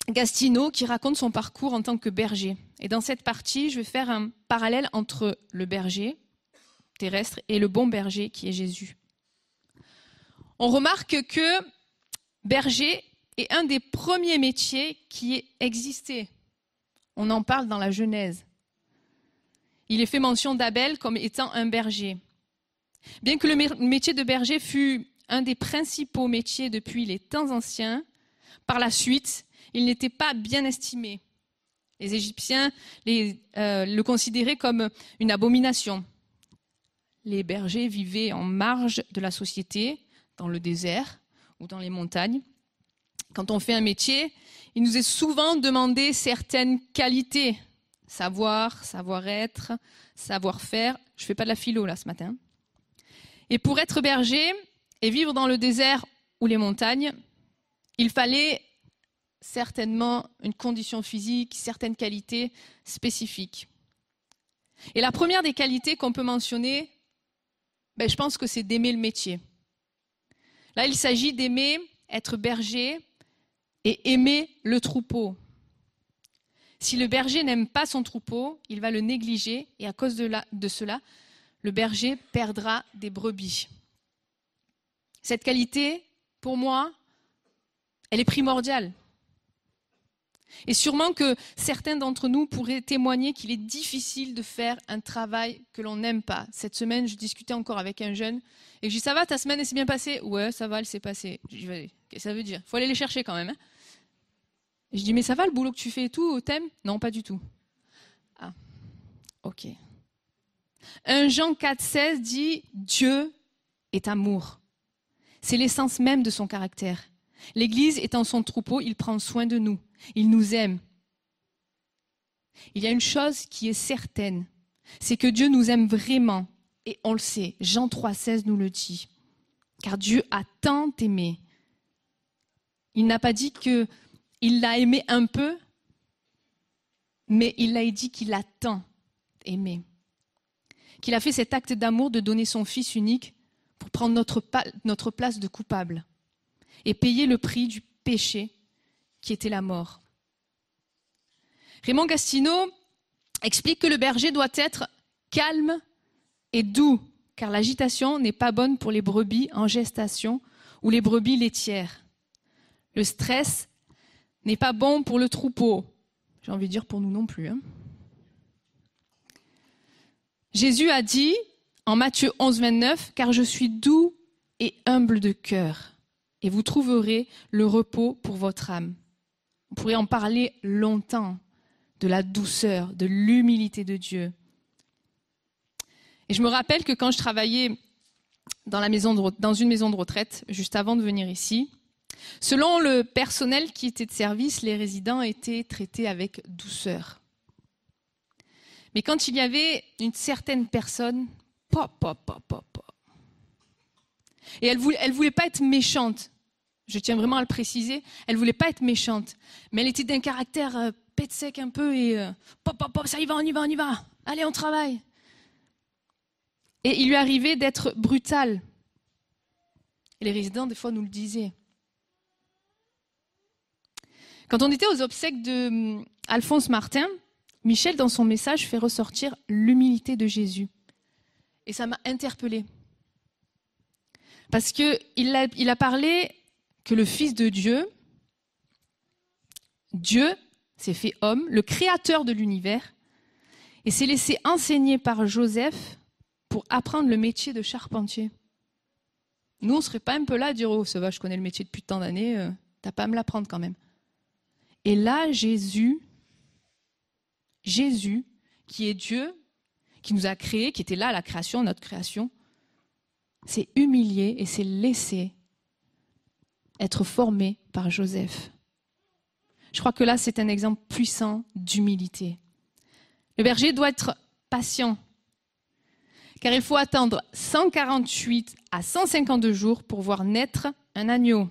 Gastineau qui raconte son parcours en tant que berger. Et dans cette partie, je vais faire un parallèle entre le berger terrestre et le bon berger qui est Jésus on remarque que berger est un des premiers métiers qui existait. On en parle dans la Genèse. Il est fait mention d'Abel comme étant un berger. Bien que le métier de berger fût un des principaux métiers depuis les temps anciens, par la suite, il n'était pas bien estimé. Les Égyptiens euh, le considéraient comme une abomination. Les bergers vivaient en marge de la société, dans le désert ou dans les montagnes. Quand on fait un métier, il nous est souvent demandé certaines qualités, savoir, savoir-être, savoir-faire. Je ne fais pas de la philo là ce matin. Et pour être berger et vivre dans le désert ou les montagnes, il fallait certainement une condition physique, certaines qualités spécifiques. Et la première des qualités qu'on peut mentionner, ben, je pense que c'est d'aimer le métier. Là, il s'agit d'aimer être berger et aimer le troupeau. Si le berger n'aime pas son troupeau, il va le négliger et à cause de, cela, le berger perdra des brebis. Cette qualité, pour moi, elle est primordiale. Et sûrement que certains d'entre nous pourraient témoigner qu'il est difficile de faire un travail que l'on n'aime pas. Cette semaine, je discutais encore avec un jeune et je dis Ça va, ta semaine, elle s'est bien passée? Ouais, ça va, elle s'est passée. Je dis ça veut dire? Il faut aller les chercher quand même. Hein. Je dis Mais ça va le boulot que tu fais et tout au thème? Non, pas du tout. Ah, ok. Un Jean 4,16 dit Dieu est amour. C'est l'essence même de son caractère. L'Église étant son troupeau, il prend soin de nous. Il nous aime. Il y a une chose qui est certaine, c'est que Dieu nous aime vraiment, et on le sait. Jean 3,16 nous le dit. Car Dieu a tant aimé. Il n'a pas dit qu'il l'a aimé un peu, mais il a dit qu'il a tant aimé. Qu'il a fait cet acte d'amour de donner son Fils unique pour prendre notre, notre place de coupable et payer le prix du péché qui était la mort. Raymond Gastineau explique que le berger doit être calme et doux, car l'agitation n'est pas bonne pour les brebis en gestation ou les brebis laitières. Le stress n'est pas bon pour le troupeau. J'ai envie de dire pour nous non plus. Hein. Jésus a dit en Matthieu 11, 29, car je suis doux et humble de cœur, et vous trouverez le repos pour votre âme. On pourrait en parler longtemps de la douceur, de l'humilité de Dieu. Et je me rappelle que quand je travaillais dans, la maison dans une maison de retraite, juste avant de venir ici, selon le personnel qui était de service, les résidents étaient traités avec douceur. Mais quand il y avait une certaine personne, pop, pop, pop, pop, pop. Et elle voulait, voulait pas être méchante. Je tiens vraiment à le préciser. Elle voulait pas être méchante, mais elle était d'un caractère euh, pète sec un peu et euh, pop, pop, pop, ça y va, on y va, on y va. Allez, on travaille. Et il lui arrivait d'être brutal. Et les résidents, des fois, nous le disaient. Quand on était aux obsèques de hum, Alphonse Martin, Michel, dans son message, fait ressortir l'humilité de Jésus. Et ça m'a interpellée. Parce qu'il a, il a parlé que le Fils de Dieu, Dieu, s'est fait homme, le créateur de l'univers, et s'est laissé enseigner par Joseph pour apprendre le métier de charpentier. Nous, on ne serait pas un peu là à dire Oh, ça va, je connais le métier depuis tant d'années, euh, t'as pas à me l'apprendre quand même. Et là, Jésus, Jésus, qui est Dieu, qui nous a créés, qui était là la création, notre création, s'est humilié et s'est laissé être formé par Joseph. Je crois que là, c'est un exemple puissant d'humilité. Le berger doit être patient, car il faut attendre 148 à 152 jours pour voir naître un agneau.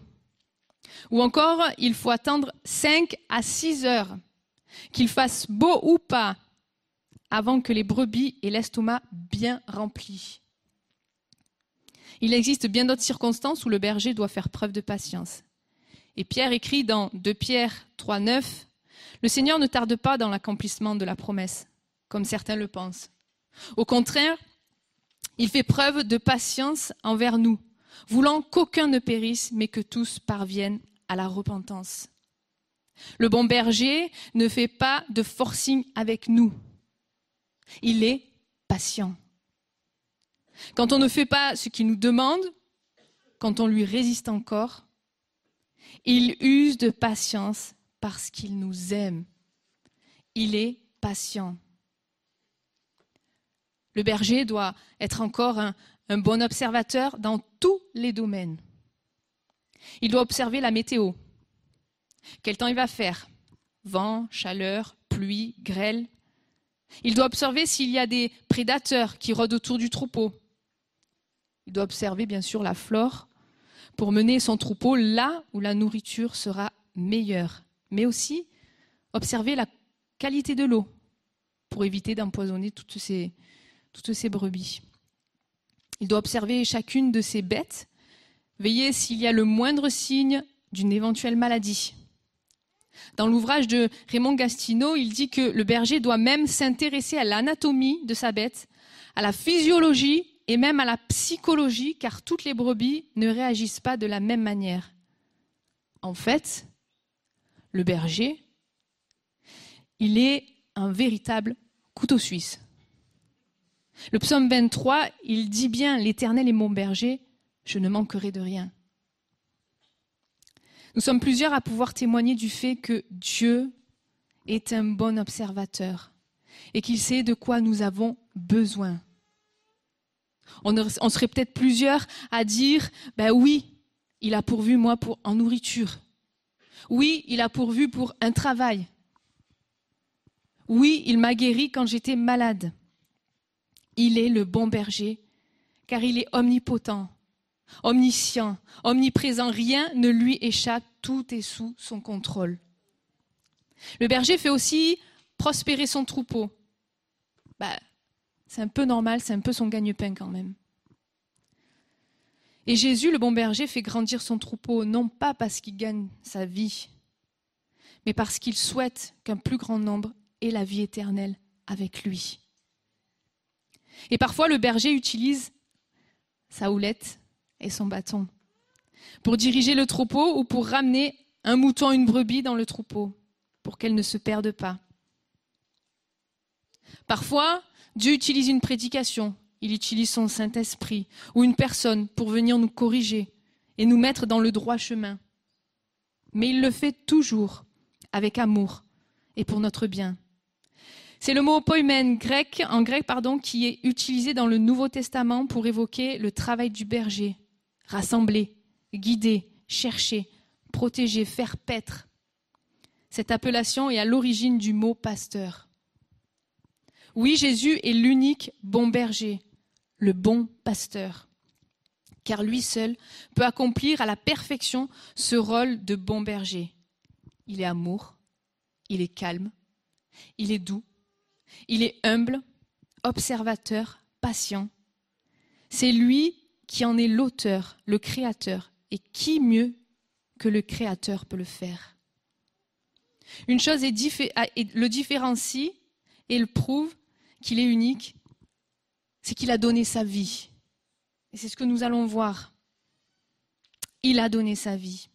Ou encore, il faut attendre 5 à 6 heures, qu'il fasse beau ou pas, avant que les brebis aient l'estomac bien rempli. Il existe bien d'autres circonstances où le berger doit faire preuve de patience. Et Pierre écrit dans 2 Pierre 3, 9, Le Seigneur ne tarde pas dans l'accomplissement de la promesse, comme certains le pensent. Au contraire, il fait preuve de patience envers nous, voulant qu'aucun ne périsse, mais que tous parviennent à la repentance. Le bon berger ne fait pas de forcing avec nous. Il est patient. Quand on ne fait pas ce qu'il nous demande, quand on lui résiste encore, il use de patience parce qu'il nous aime. Il est patient. Le berger doit être encore un, un bon observateur dans tous les domaines. Il doit observer la météo. Quel temps il va faire? Vent, chaleur, pluie, grêle. Il doit observer s'il y a des prédateurs qui rôdent autour du troupeau. Il doit observer bien sûr la flore pour mener son troupeau là où la nourriture sera meilleure, mais aussi observer la qualité de l'eau pour éviter d'empoisonner toutes ces, brebis. Il doit observer chacune de ces bêtes, veiller s'il y a le moindre signe d'une éventuelle maladie. Dans l'ouvrage de Raymond Gastineau, il dit que le berger doit même s'intéresser à l'anatomie de sa bête, à la physiologie et même à la psychologie, car toutes les brebis ne réagissent pas de la même manière. En fait, le berger, il est un véritable couteau suisse. Le psaume 23, il dit bien, L'Éternel est mon berger, je ne manquerai de rien. Nous sommes plusieurs à pouvoir témoigner du fait que Dieu est un bon observateur et qu'il sait de quoi nous avons besoin. On, serait peut-être plusieurs à dire, ben oui, il a pourvu moi pour en nourriture. Oui, il a pourvu pour un travail. Oui, il m'a guéri quand j'étais malade. Il est le bon berger, car il est omnipotent, omniscient, omniprésent. Rien ne lui échappe, tout est sous son contrôle. Le berger fait aussi prospérer son troupeau. Bah, c'est un peu normal, c'est un peu son gagne-pain quand même. Et Jésus, le bon berger, fait grandir son troupeau, non pas parce qu'il gagne sa vie, mais parce qu'il souhaite qu'un plus grand nombre ait la vie éternelle avec lui. Et parfois, le berger utilise sa houlette et son bâton pour diriger le troupeau ou pour ramener un mouton, une brebis dans le troupeau, pour qu'elle ne se perde pas. Parfois, Dieu utilise une prédication, il utilise son Saint-Esprit ou une personne pour venir nous corriger et nous mettre dans le droit chemin. Mais il le fait toujours avec amour et pour notre bien. C'est le mot poimen grec, en grec pardon, qui est utilisé dans le Nouveau Testament pour évoquer le travail du berger, rassembler, guider, chercher, protéger, faire paître. Cette appellation est à l'origine du mot pasteur. Oui, Jésus est l'unique bon berger, le bon pasteur, car lui seul peut accomplir à la perfection ce rôle de bon berger. Il est amour, il est calme, il est doux, il est humble, observateur, patient. C'est lui qui en est l'auteur, le créateur, et qui mieux que le créateur peut le faire? Une chose est le différencie et le prouve qu'il est unique, c'est qu'il a donné sa vie. Et c'est ce que nous allons voir. Il a donné sa vie.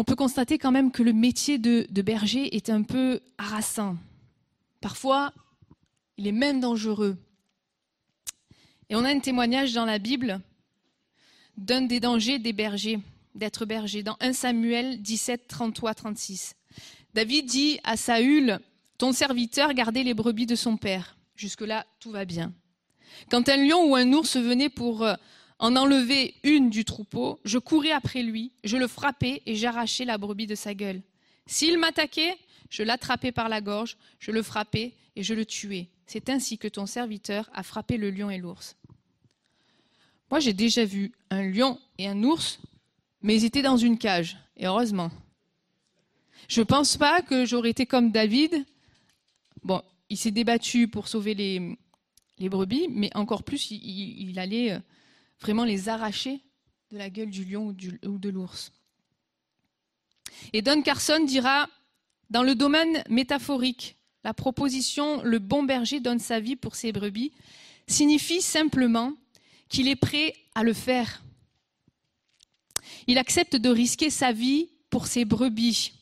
On peut constater quand même que le métier de, berger est un peu harassant. Parfois, il est même dangereux. Et on a un témoignage dans la Bible d'un des dangers des bergers, d'être berger, dans 1 Samuel 17, 33, 36. David dit à Saül, Ton serviteur gardait les brebis de son père. Jusque-là, tout va bien. Quand un lion ou un ours venait pour euh, en enlever une du troupeau, je courais après lui, je le frappais et j'arrachais la brebis de sa gueule. S'il m'attaquait, je l'attrapais par la gorge, je le frappais et je le tuais. C'est ainsi que ton serviteur a frappé le lion et l'ours. Moi, j'ai déjà vu un lion et un ours, mais ils étaient dans une cage, et heureusement. Je ne pense pas que j'aurais été comme David. Bon, il s'est débattu pour sauver les, brebis, mais encore plus, il, il, allait euh, vraiment les arracher de la gueule du lion ou, de l'ours. Et Don Carson dira, dans le domaine métaphorique, la proposition le bon berger donne sa vie pour ses brebis signifie simplement qu'il est prêt à le faire. Il accepte de risquer sa vie pour ses brebis,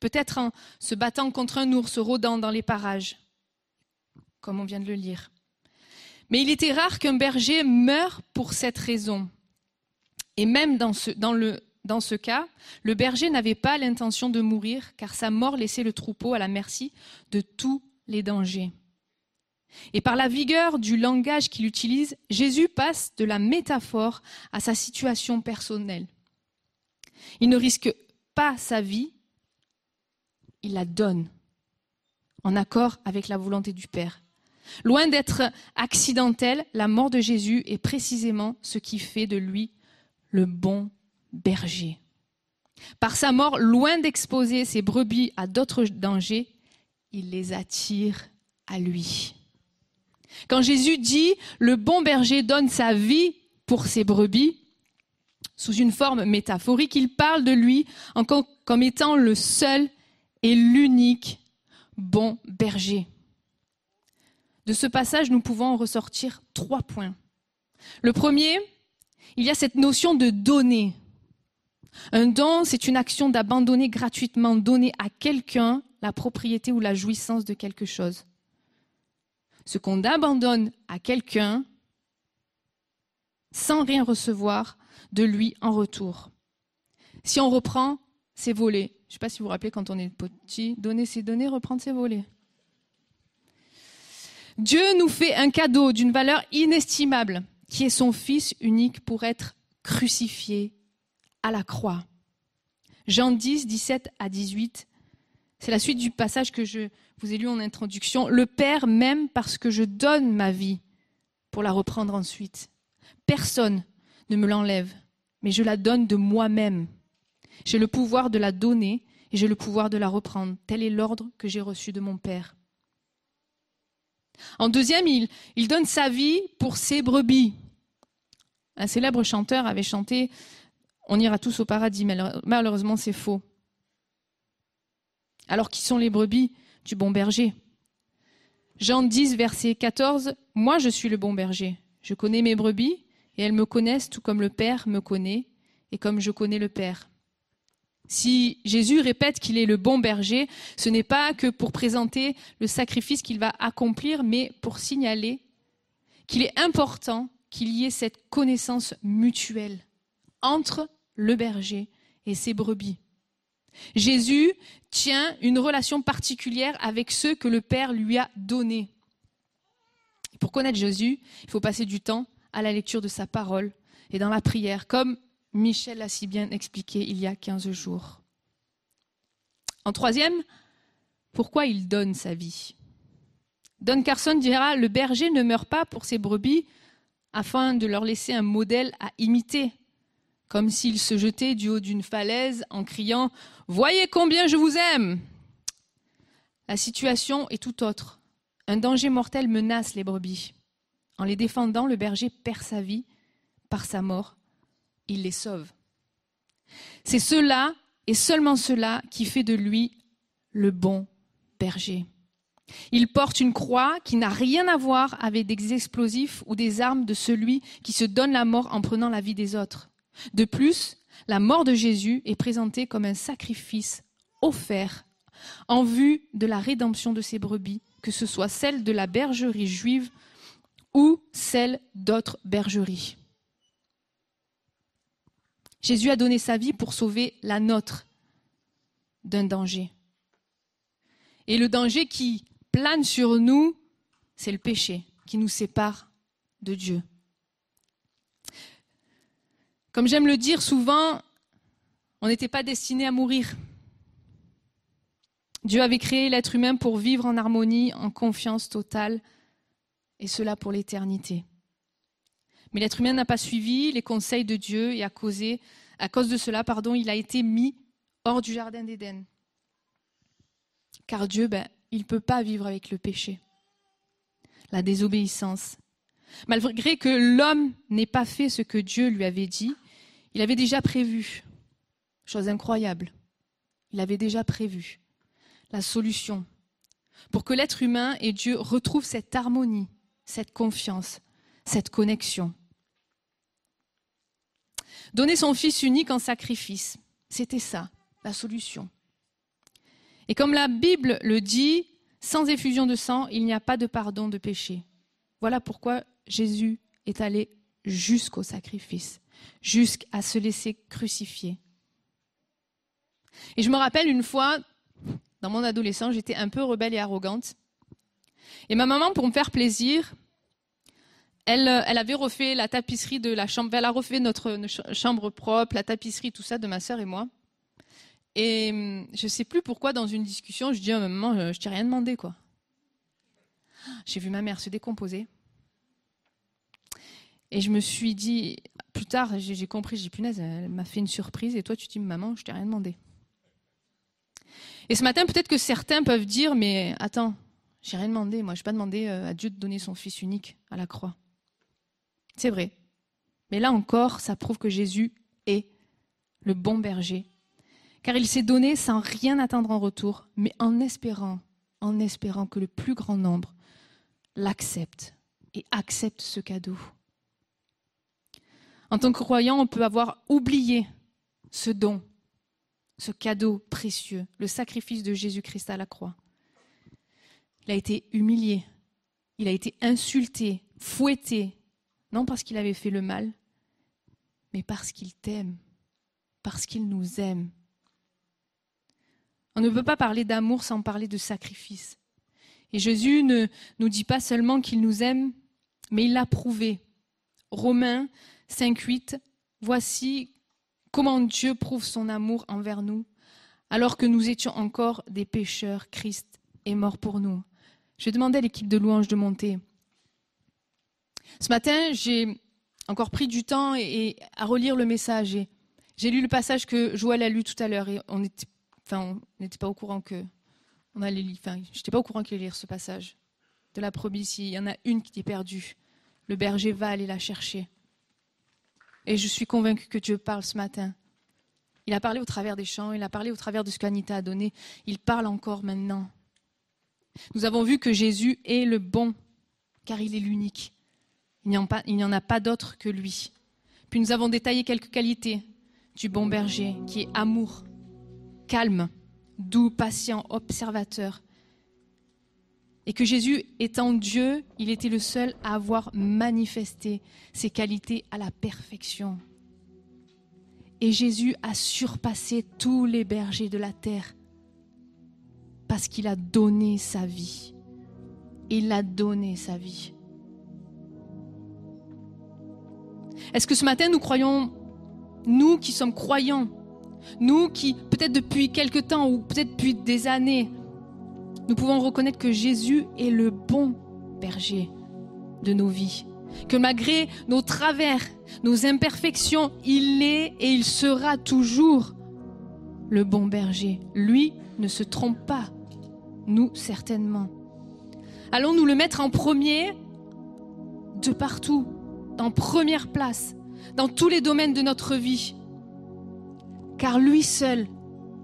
peut-être en se battant contre un ours rôdant dans les parages, comme on vient de le lire. Mais il était rare qu'un berger meure pour cette raison. Et même dans ce, dans ce cas, le berger n'avait pas l'intention de mourir, car sa mort laissait le troupeau à la merci de tous les dangers. Et par la vigueur du langage qu'il utilise, Jésus passe de la métaphore à sa situation personnelle. Il ne risque pas sa vie, il la donne en accord avec la volonté du Père. Loin d'être accidentel, la mort de Jésus est précisément ce qui fait de lui le bon berger. Par sa mort, loin d'exposer ses brebis à d'autres dangers, il les attire à lui. Quand Jésus dit le bon berger donne sa vie pour ses brebis, sous une forme métaphorique, il parle de lui comme étant le seul et l'unique bon berger. De ce passage, nous pouvons en ressortir trois points. Le premier, il y a cette notion de donner. Un don, c'est une action d'abandonner gratuitement, donner à quelqu'un la propriété ou la jouissance de quelque chose ce qu'on abandonne à quelqu'un sans rien recevoir de lui en retour. Si on reprend, c'est voler. Je ne sais pas si vous vous rappelez quand on est petit, donner c'est donner, reprendre c'est voler. Dieu nous fait un cadeau d'une valeur inestimable, qui est son Fils unique pour être crucifié à la croix. Jean 10, 17 à 18, c'est la suite du passage que je vous ai lu en introduction. Le Père m'aime parce que je donne ma vie pour la reprendre ensuite. Personne ne me l'enlève, mais je la donne de moi-même. J'ai le pouvoir de la donner et j'ai le pouvoir de la reprendre. Tel est l'ordre que j'ai reçu de mon Père. En deuxième, il, il donne sa vie pour ses brebis. Un célèbre chanteur avait chanté On ira tous au paradis, malheureusement c'est faux. Alors qui sont les brebis du bon berger? Jean 10, verset 14, Moi je suis le bon berger. Je connais mes brebis, et elles me connaissent tout comme le Père me connaît, et comme je connais le Père. Si Jésus répète qu'il est le bon berger, ce n'est pas que pour présenter le sacrifice qu'il va accomplir, mais pour signaler qu'il est important qu'il y ait cette connaissance mutuelle entre le berger et ses brebis. Jésus tient une relation particulière avec ceux que le Père lui a donnés. Pour connaître Jésus, il faut passer du temps à la lecture de sa parole et dans la prière, comme Michel l'a si bien expliqué il y a 15 jours. En troisième, pourquoi il donne sa vie? Don Carson dira, le berger ne meurt pas pour ses brebis afin de leur laisser un modèle à imiter comme s'il se jetait du haut d'une falaise en criant ⁇ Voyez combien je vous aime !⁇ La situation est tout autre. Un danger mortel menace les brebis. En les défendant, le berger perd sa vie par sa mort. Il les sauve. C'est cela et seulement cela qui fait de lui le bon berger. Il porte une croix qui n'a rien à voir avec des explosifs ou des armes de celui qui se donne la mort en prenant la vie des autres. De plus, la mort de Jésus est présentée comme un sacrifice offert en vue de la rédemption de ses brebis, que ce soit celle de la bergerie juive ou celle d'autres bergeries. Jésus a donné sa vie pour sauver la nôtre d'un danger. Et le danger qui plane sur nous, c'est le péché qui nous sépare de Dieu. Comme j'aime le dire souvent, on n'était pas destiné à mourir. Dieu avait créé l'être humain pour vivre en harmonie, en confiance totale, et cela pour l'éternité. Mais l'être humain n'a pas suivi les conseils de Dieu et a causé, à cause de cela, pardon, il a été mis hors du jardin d'Éden. Car Dieu, ben, il ne peut pas vivre avec le péché, la désobéissance. Malgré que l'homme n'ait pas fait ce que Dieu lui avait dit, il avait déjà prévu, chose incroyable, il avait déjà prévu la solution pour que l'être humain et Dieu retrouvent cette harmonie, cette confiance, cette connexion. Donner son Fils unique en sacrifice, c'était ça, la solution. Et comme la Bible le dit, sans effusion de sang, il n'y a pas de pardon de péché. Voilà pourquoi Jésus est allé jusqu'au sacrifice, jusqu'à se laisser crucifier. Et je me rappelle une fois, dans mon adolescence, j'étais un peu rebelle et arrogante. Et ma maman, pour me faire plaisir, elle, elle, avait refait la tapisserie de la chambre, elle a refait notre chambre propre, la tapisserie, tout ça de ma sœur et moi. Et hum, je ne sais plus pourquoi, dans une discussion, je dis à ma maman, euh, je t'ai rien demandé, quoi. J'ai vu ma mère se décomposer. Et je me suis dit, plus tard, j'ai compris, j'ai dit, punaise, elle m'a fait une surprise, et toi, tu dis, maman, je t'ai rien demandé. Et ce matin, peut-être que certains peuvent dire, mais attends, j'ai rien demandé, moi, je n'ai pas demandé euh, à Dieu de donner son Fils unique à la croix. C'est vrai. Mais là encore, ça prouve que Jésus est le bon berger car il s'est donné sans rien attendre en retour, mais en espérant, en espérant que le plus grand nombre l'accepte et accepte ce cadeau. En tant que croyant, on peut avoir oublié ce don, ce cadeau précieux, le sacrifice de Jésus-Christ à la croix. Il a été humilié, il a été insulté, fouetté, non parce qu'il avait fait le mal, mais parce qu'il t'aime, parce qu'il nous aime, on ne peut pas parler d'amour sans parler de sacrifice. Et Jésus ne nous dit pas seulement qu'il nous aime, mais il l'a prouvé. Romains 5.8, voici comment Dieu prouve son amour envers nous. Alors que nous étions encore des pécheurs, Christ est mort pour nous. Je demandais à l'équipe de louanges de monter. Ce matin, j'ai encore pris du temps et, à relire le message. J'ai lu le passage que Joël a lu tout à l'heure et on était Enfin, n'était pas au courant que. On enfin, j'étais pas au courant qu'il allait lire ce passage de la promesse. Il y en a une qui est perdue. Le berger va aller la chercher. Et je suis convaincue que Dieu parle ce matin. Il a parlé au travers des chants, il a parlé au travers de ce qu'Anita a donné. Il parle encore maintenant. Nous avons vu que Jésus est le bon, car il est l'unique. Il n'y en a pas d'autre que lui. Puis nous avons détaillé quelques qualités du bon berger, qui est amour, calme, doux, patient, observateur. Et que Jésus, étant Dieu, il était le seul à avoir manifesté ses qualités à la perfection. Et Jésus a surpassé tous les bergers de la terre parce qu'il a donné sa vie. Il a donné sa vie. Est-ce que ce matin nous croyons, nous qui sommes croyants, nous qui, peut-être depuis quelque temps ou peut-être depuis des années, nous pouvons reconnaître que Jésus est le bon berger de nos vies. Que malgré nos travers, nos imperfections, il est et il sera toujours le bon berger. Lui ne se trompe pas, nous certainement. Allons-nous le mettre en premier de partout, en première place, dans tous les domaines de notre vie car lui seul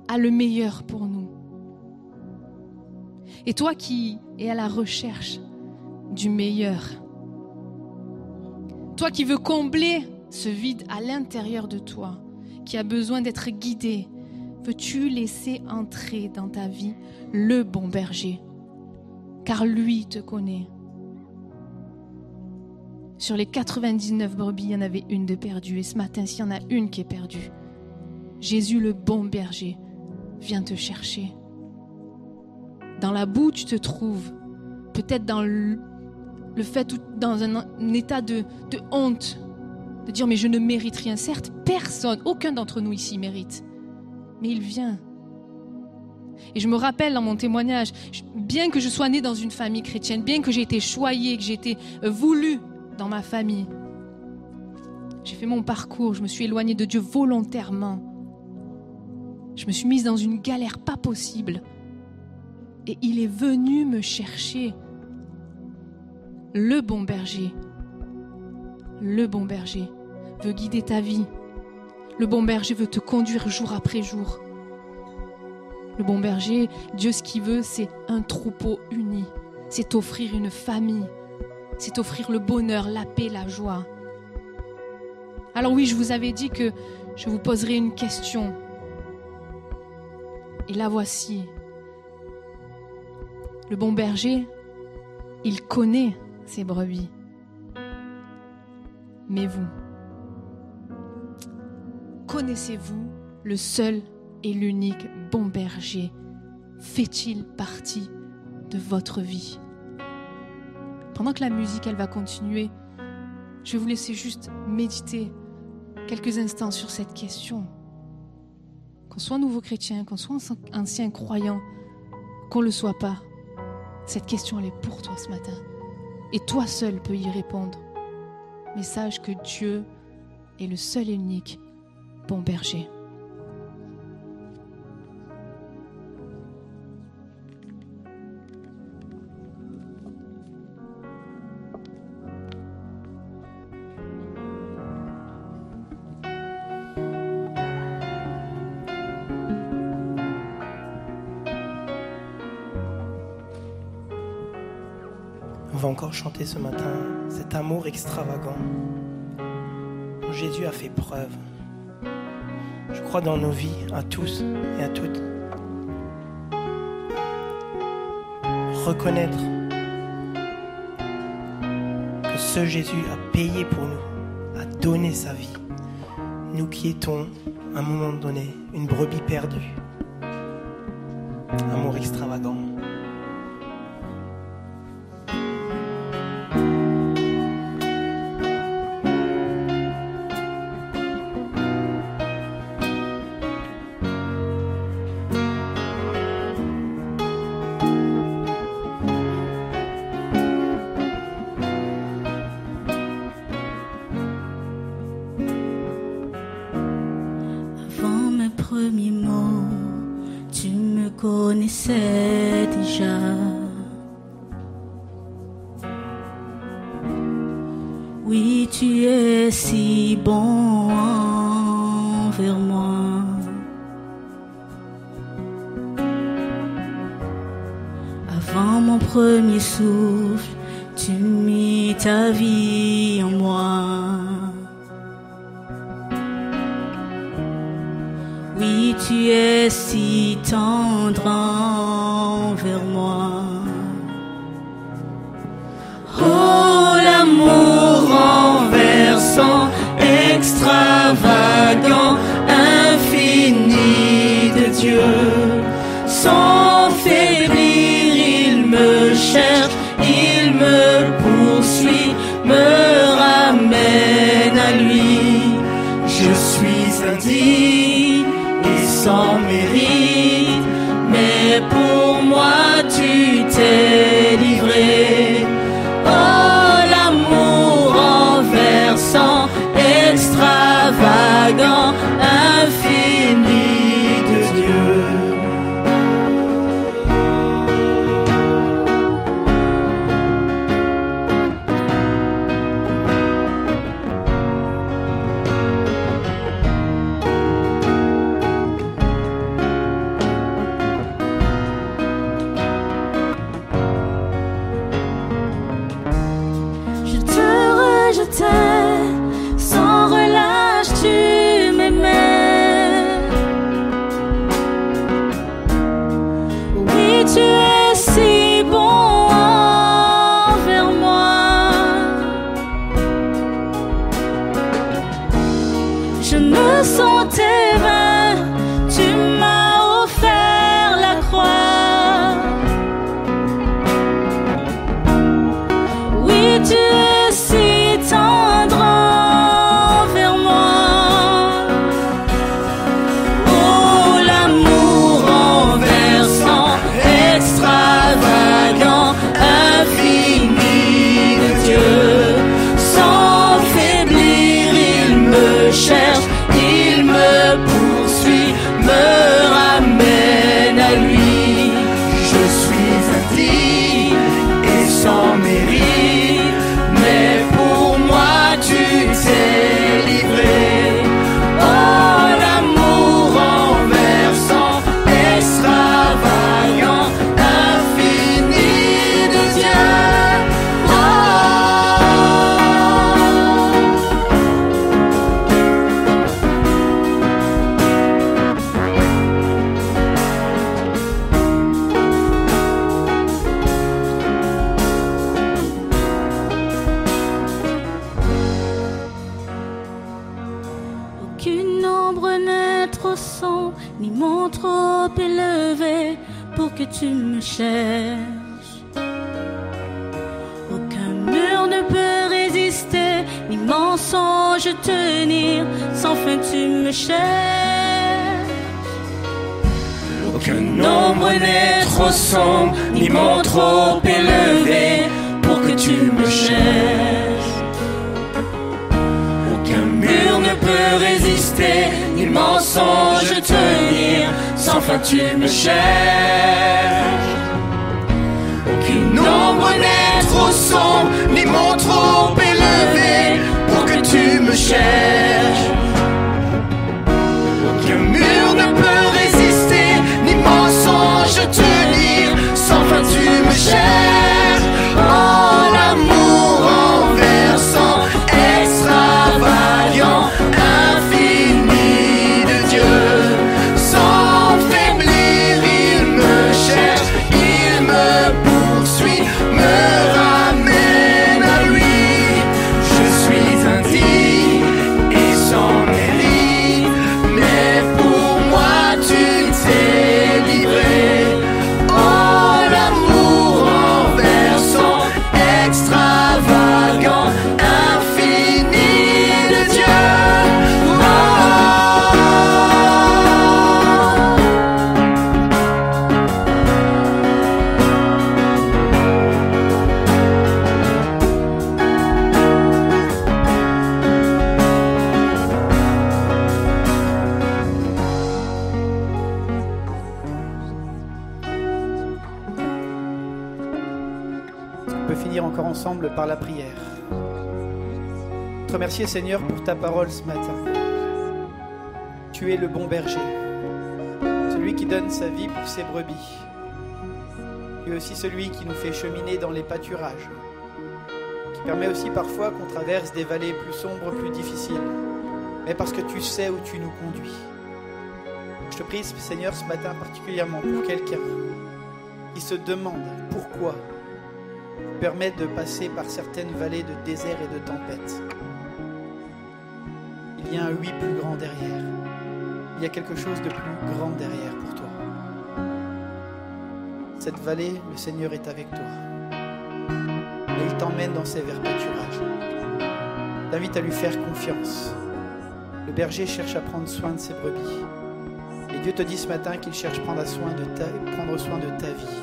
a le meilleur pour nous. Et toi qui es à la recherche du meilleur, toi qui veux combler ce vide à l'intérieur de toi, qui a besoin d'être guidé, veux-tu laisser entrer dans ta vie le bon berger, car lui te connaît. Sur les 99 brebis, il y en avait une de perdue. Et ce matin, s'il y en a une qui est perdue, Jésus, le bon berger, vient te chercher. Dans la boue, tu te trouves. Peut-être dans le, fait, ou dans un, état de, de honte, de dire mais je ne mérite rien. Certes, personne, aucun d'entre nous ici mérite. Mais il vient. Et je me rappelle dans mon témoignage, bien que je sois née dans une famille chrétienne, bien que j'ai été choyée, que j'ai été euh, voulue dans ma famille, j'ai fait mon parcours, je me suis éloignée de Dieu volontairement. Je me suis mise dans une galère pas possible. Et il est venu me chercher. Le bon berger. Le bon berger veut guider ta vie. Le bon berger veut te conduire jour après jour. Le bon berger, Dieu ce qu'il veut, c'est un troupeau uni. C'est t'offrir une famille. C'est t'offrir le bonheur, la paix, la joie. Alors oui, je vous avais dit que je vous poserai une question. Et la voici. Le bon berger, il connaît ses brebis. Mais vous, connaissez-vous le seul et l'unique bon berger? Fait-il partie de votre vie? Pendant que la musique, elle va continuer, je vais vous laisser juste méditer quelques instants sur cette question. Qu'on soit nouveau chrétien, qu'on soit ancien croyant, qu'on ne le soit pas, cette question, elle est pour toi ce matin. Et toi seul peux y répondre. Mais sache que Dieu est le seul et unique bon berger. Chanter ce matin cet amour extravagant dont Jésus a fait preuve. Je crois dans nos vies, à tous et à toutes. Reconnaître que ce Jésus a payé pour nous, a donné sa vie. Nous qui étions, à un moment donné, une brebis perdue. Amour extravagant. Connaissais déjà. Oui, tu es si bon envers moi. Avant mon premier souffle, tu mis ta vie remercier Seigneur pour ta parole ce matin. Tu es le bon berger, celui qui donne sa vie pour ses brebis. Tu es aussi celui qui nous fait cheminer dans les pâturages, qui permet aussi parfois qu'on traverse des vallées plus sombres, plus difficiles, mais parce que tu sais où tu nous conduis. Je te prie Seigneur ce matin particulièrement pour quelqu'un qui se demande pourquoi permet de passer par certaines vallées de désert et de tempête. Il y a un oui plus grand derrière. Il y a quelque chose de plus grand derrière pour toi. Cette vallée, le Seigneur est avec toi. Et il t'emmène dans ses verts pâturages. T'invite à lui faire confiance. Le berger cherche à prendre soin de ses brebis. Et Dieu te dit ce matin qu'il cherche à soin de ta, prendre soin de ta vie.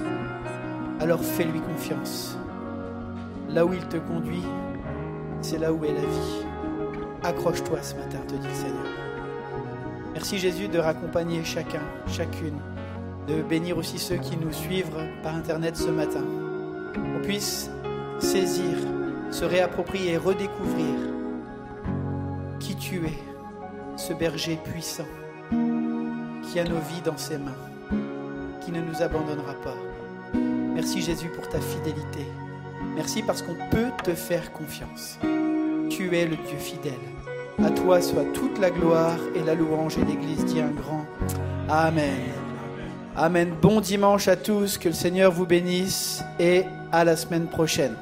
Alors fais-lui confiance. Là où il te conduit, c'est là où est la vie. Accroche-toi ce matin, te dit le Seigneur. Merci Jésus de raccompagner chacun, chacune, de bénir aussi ceux qui nous suivent par Internet ce matin. On puisse saisir, se réapproprier redécouvrir qui tu es, ce berger puissant qui a nos vies dans ses mains, qui ne nous abandonnera pas. Merci Jésus pour ta fidélité. Merci parce qu'on peut te faire confiance. Tu es le Dieu fidèle. À toi soit toute la gloire et la louange et l'Église dit un grand Amen. Amen. Bon dimanche à tous, que le Seigneur vous bénisse et à la semaine prochaine.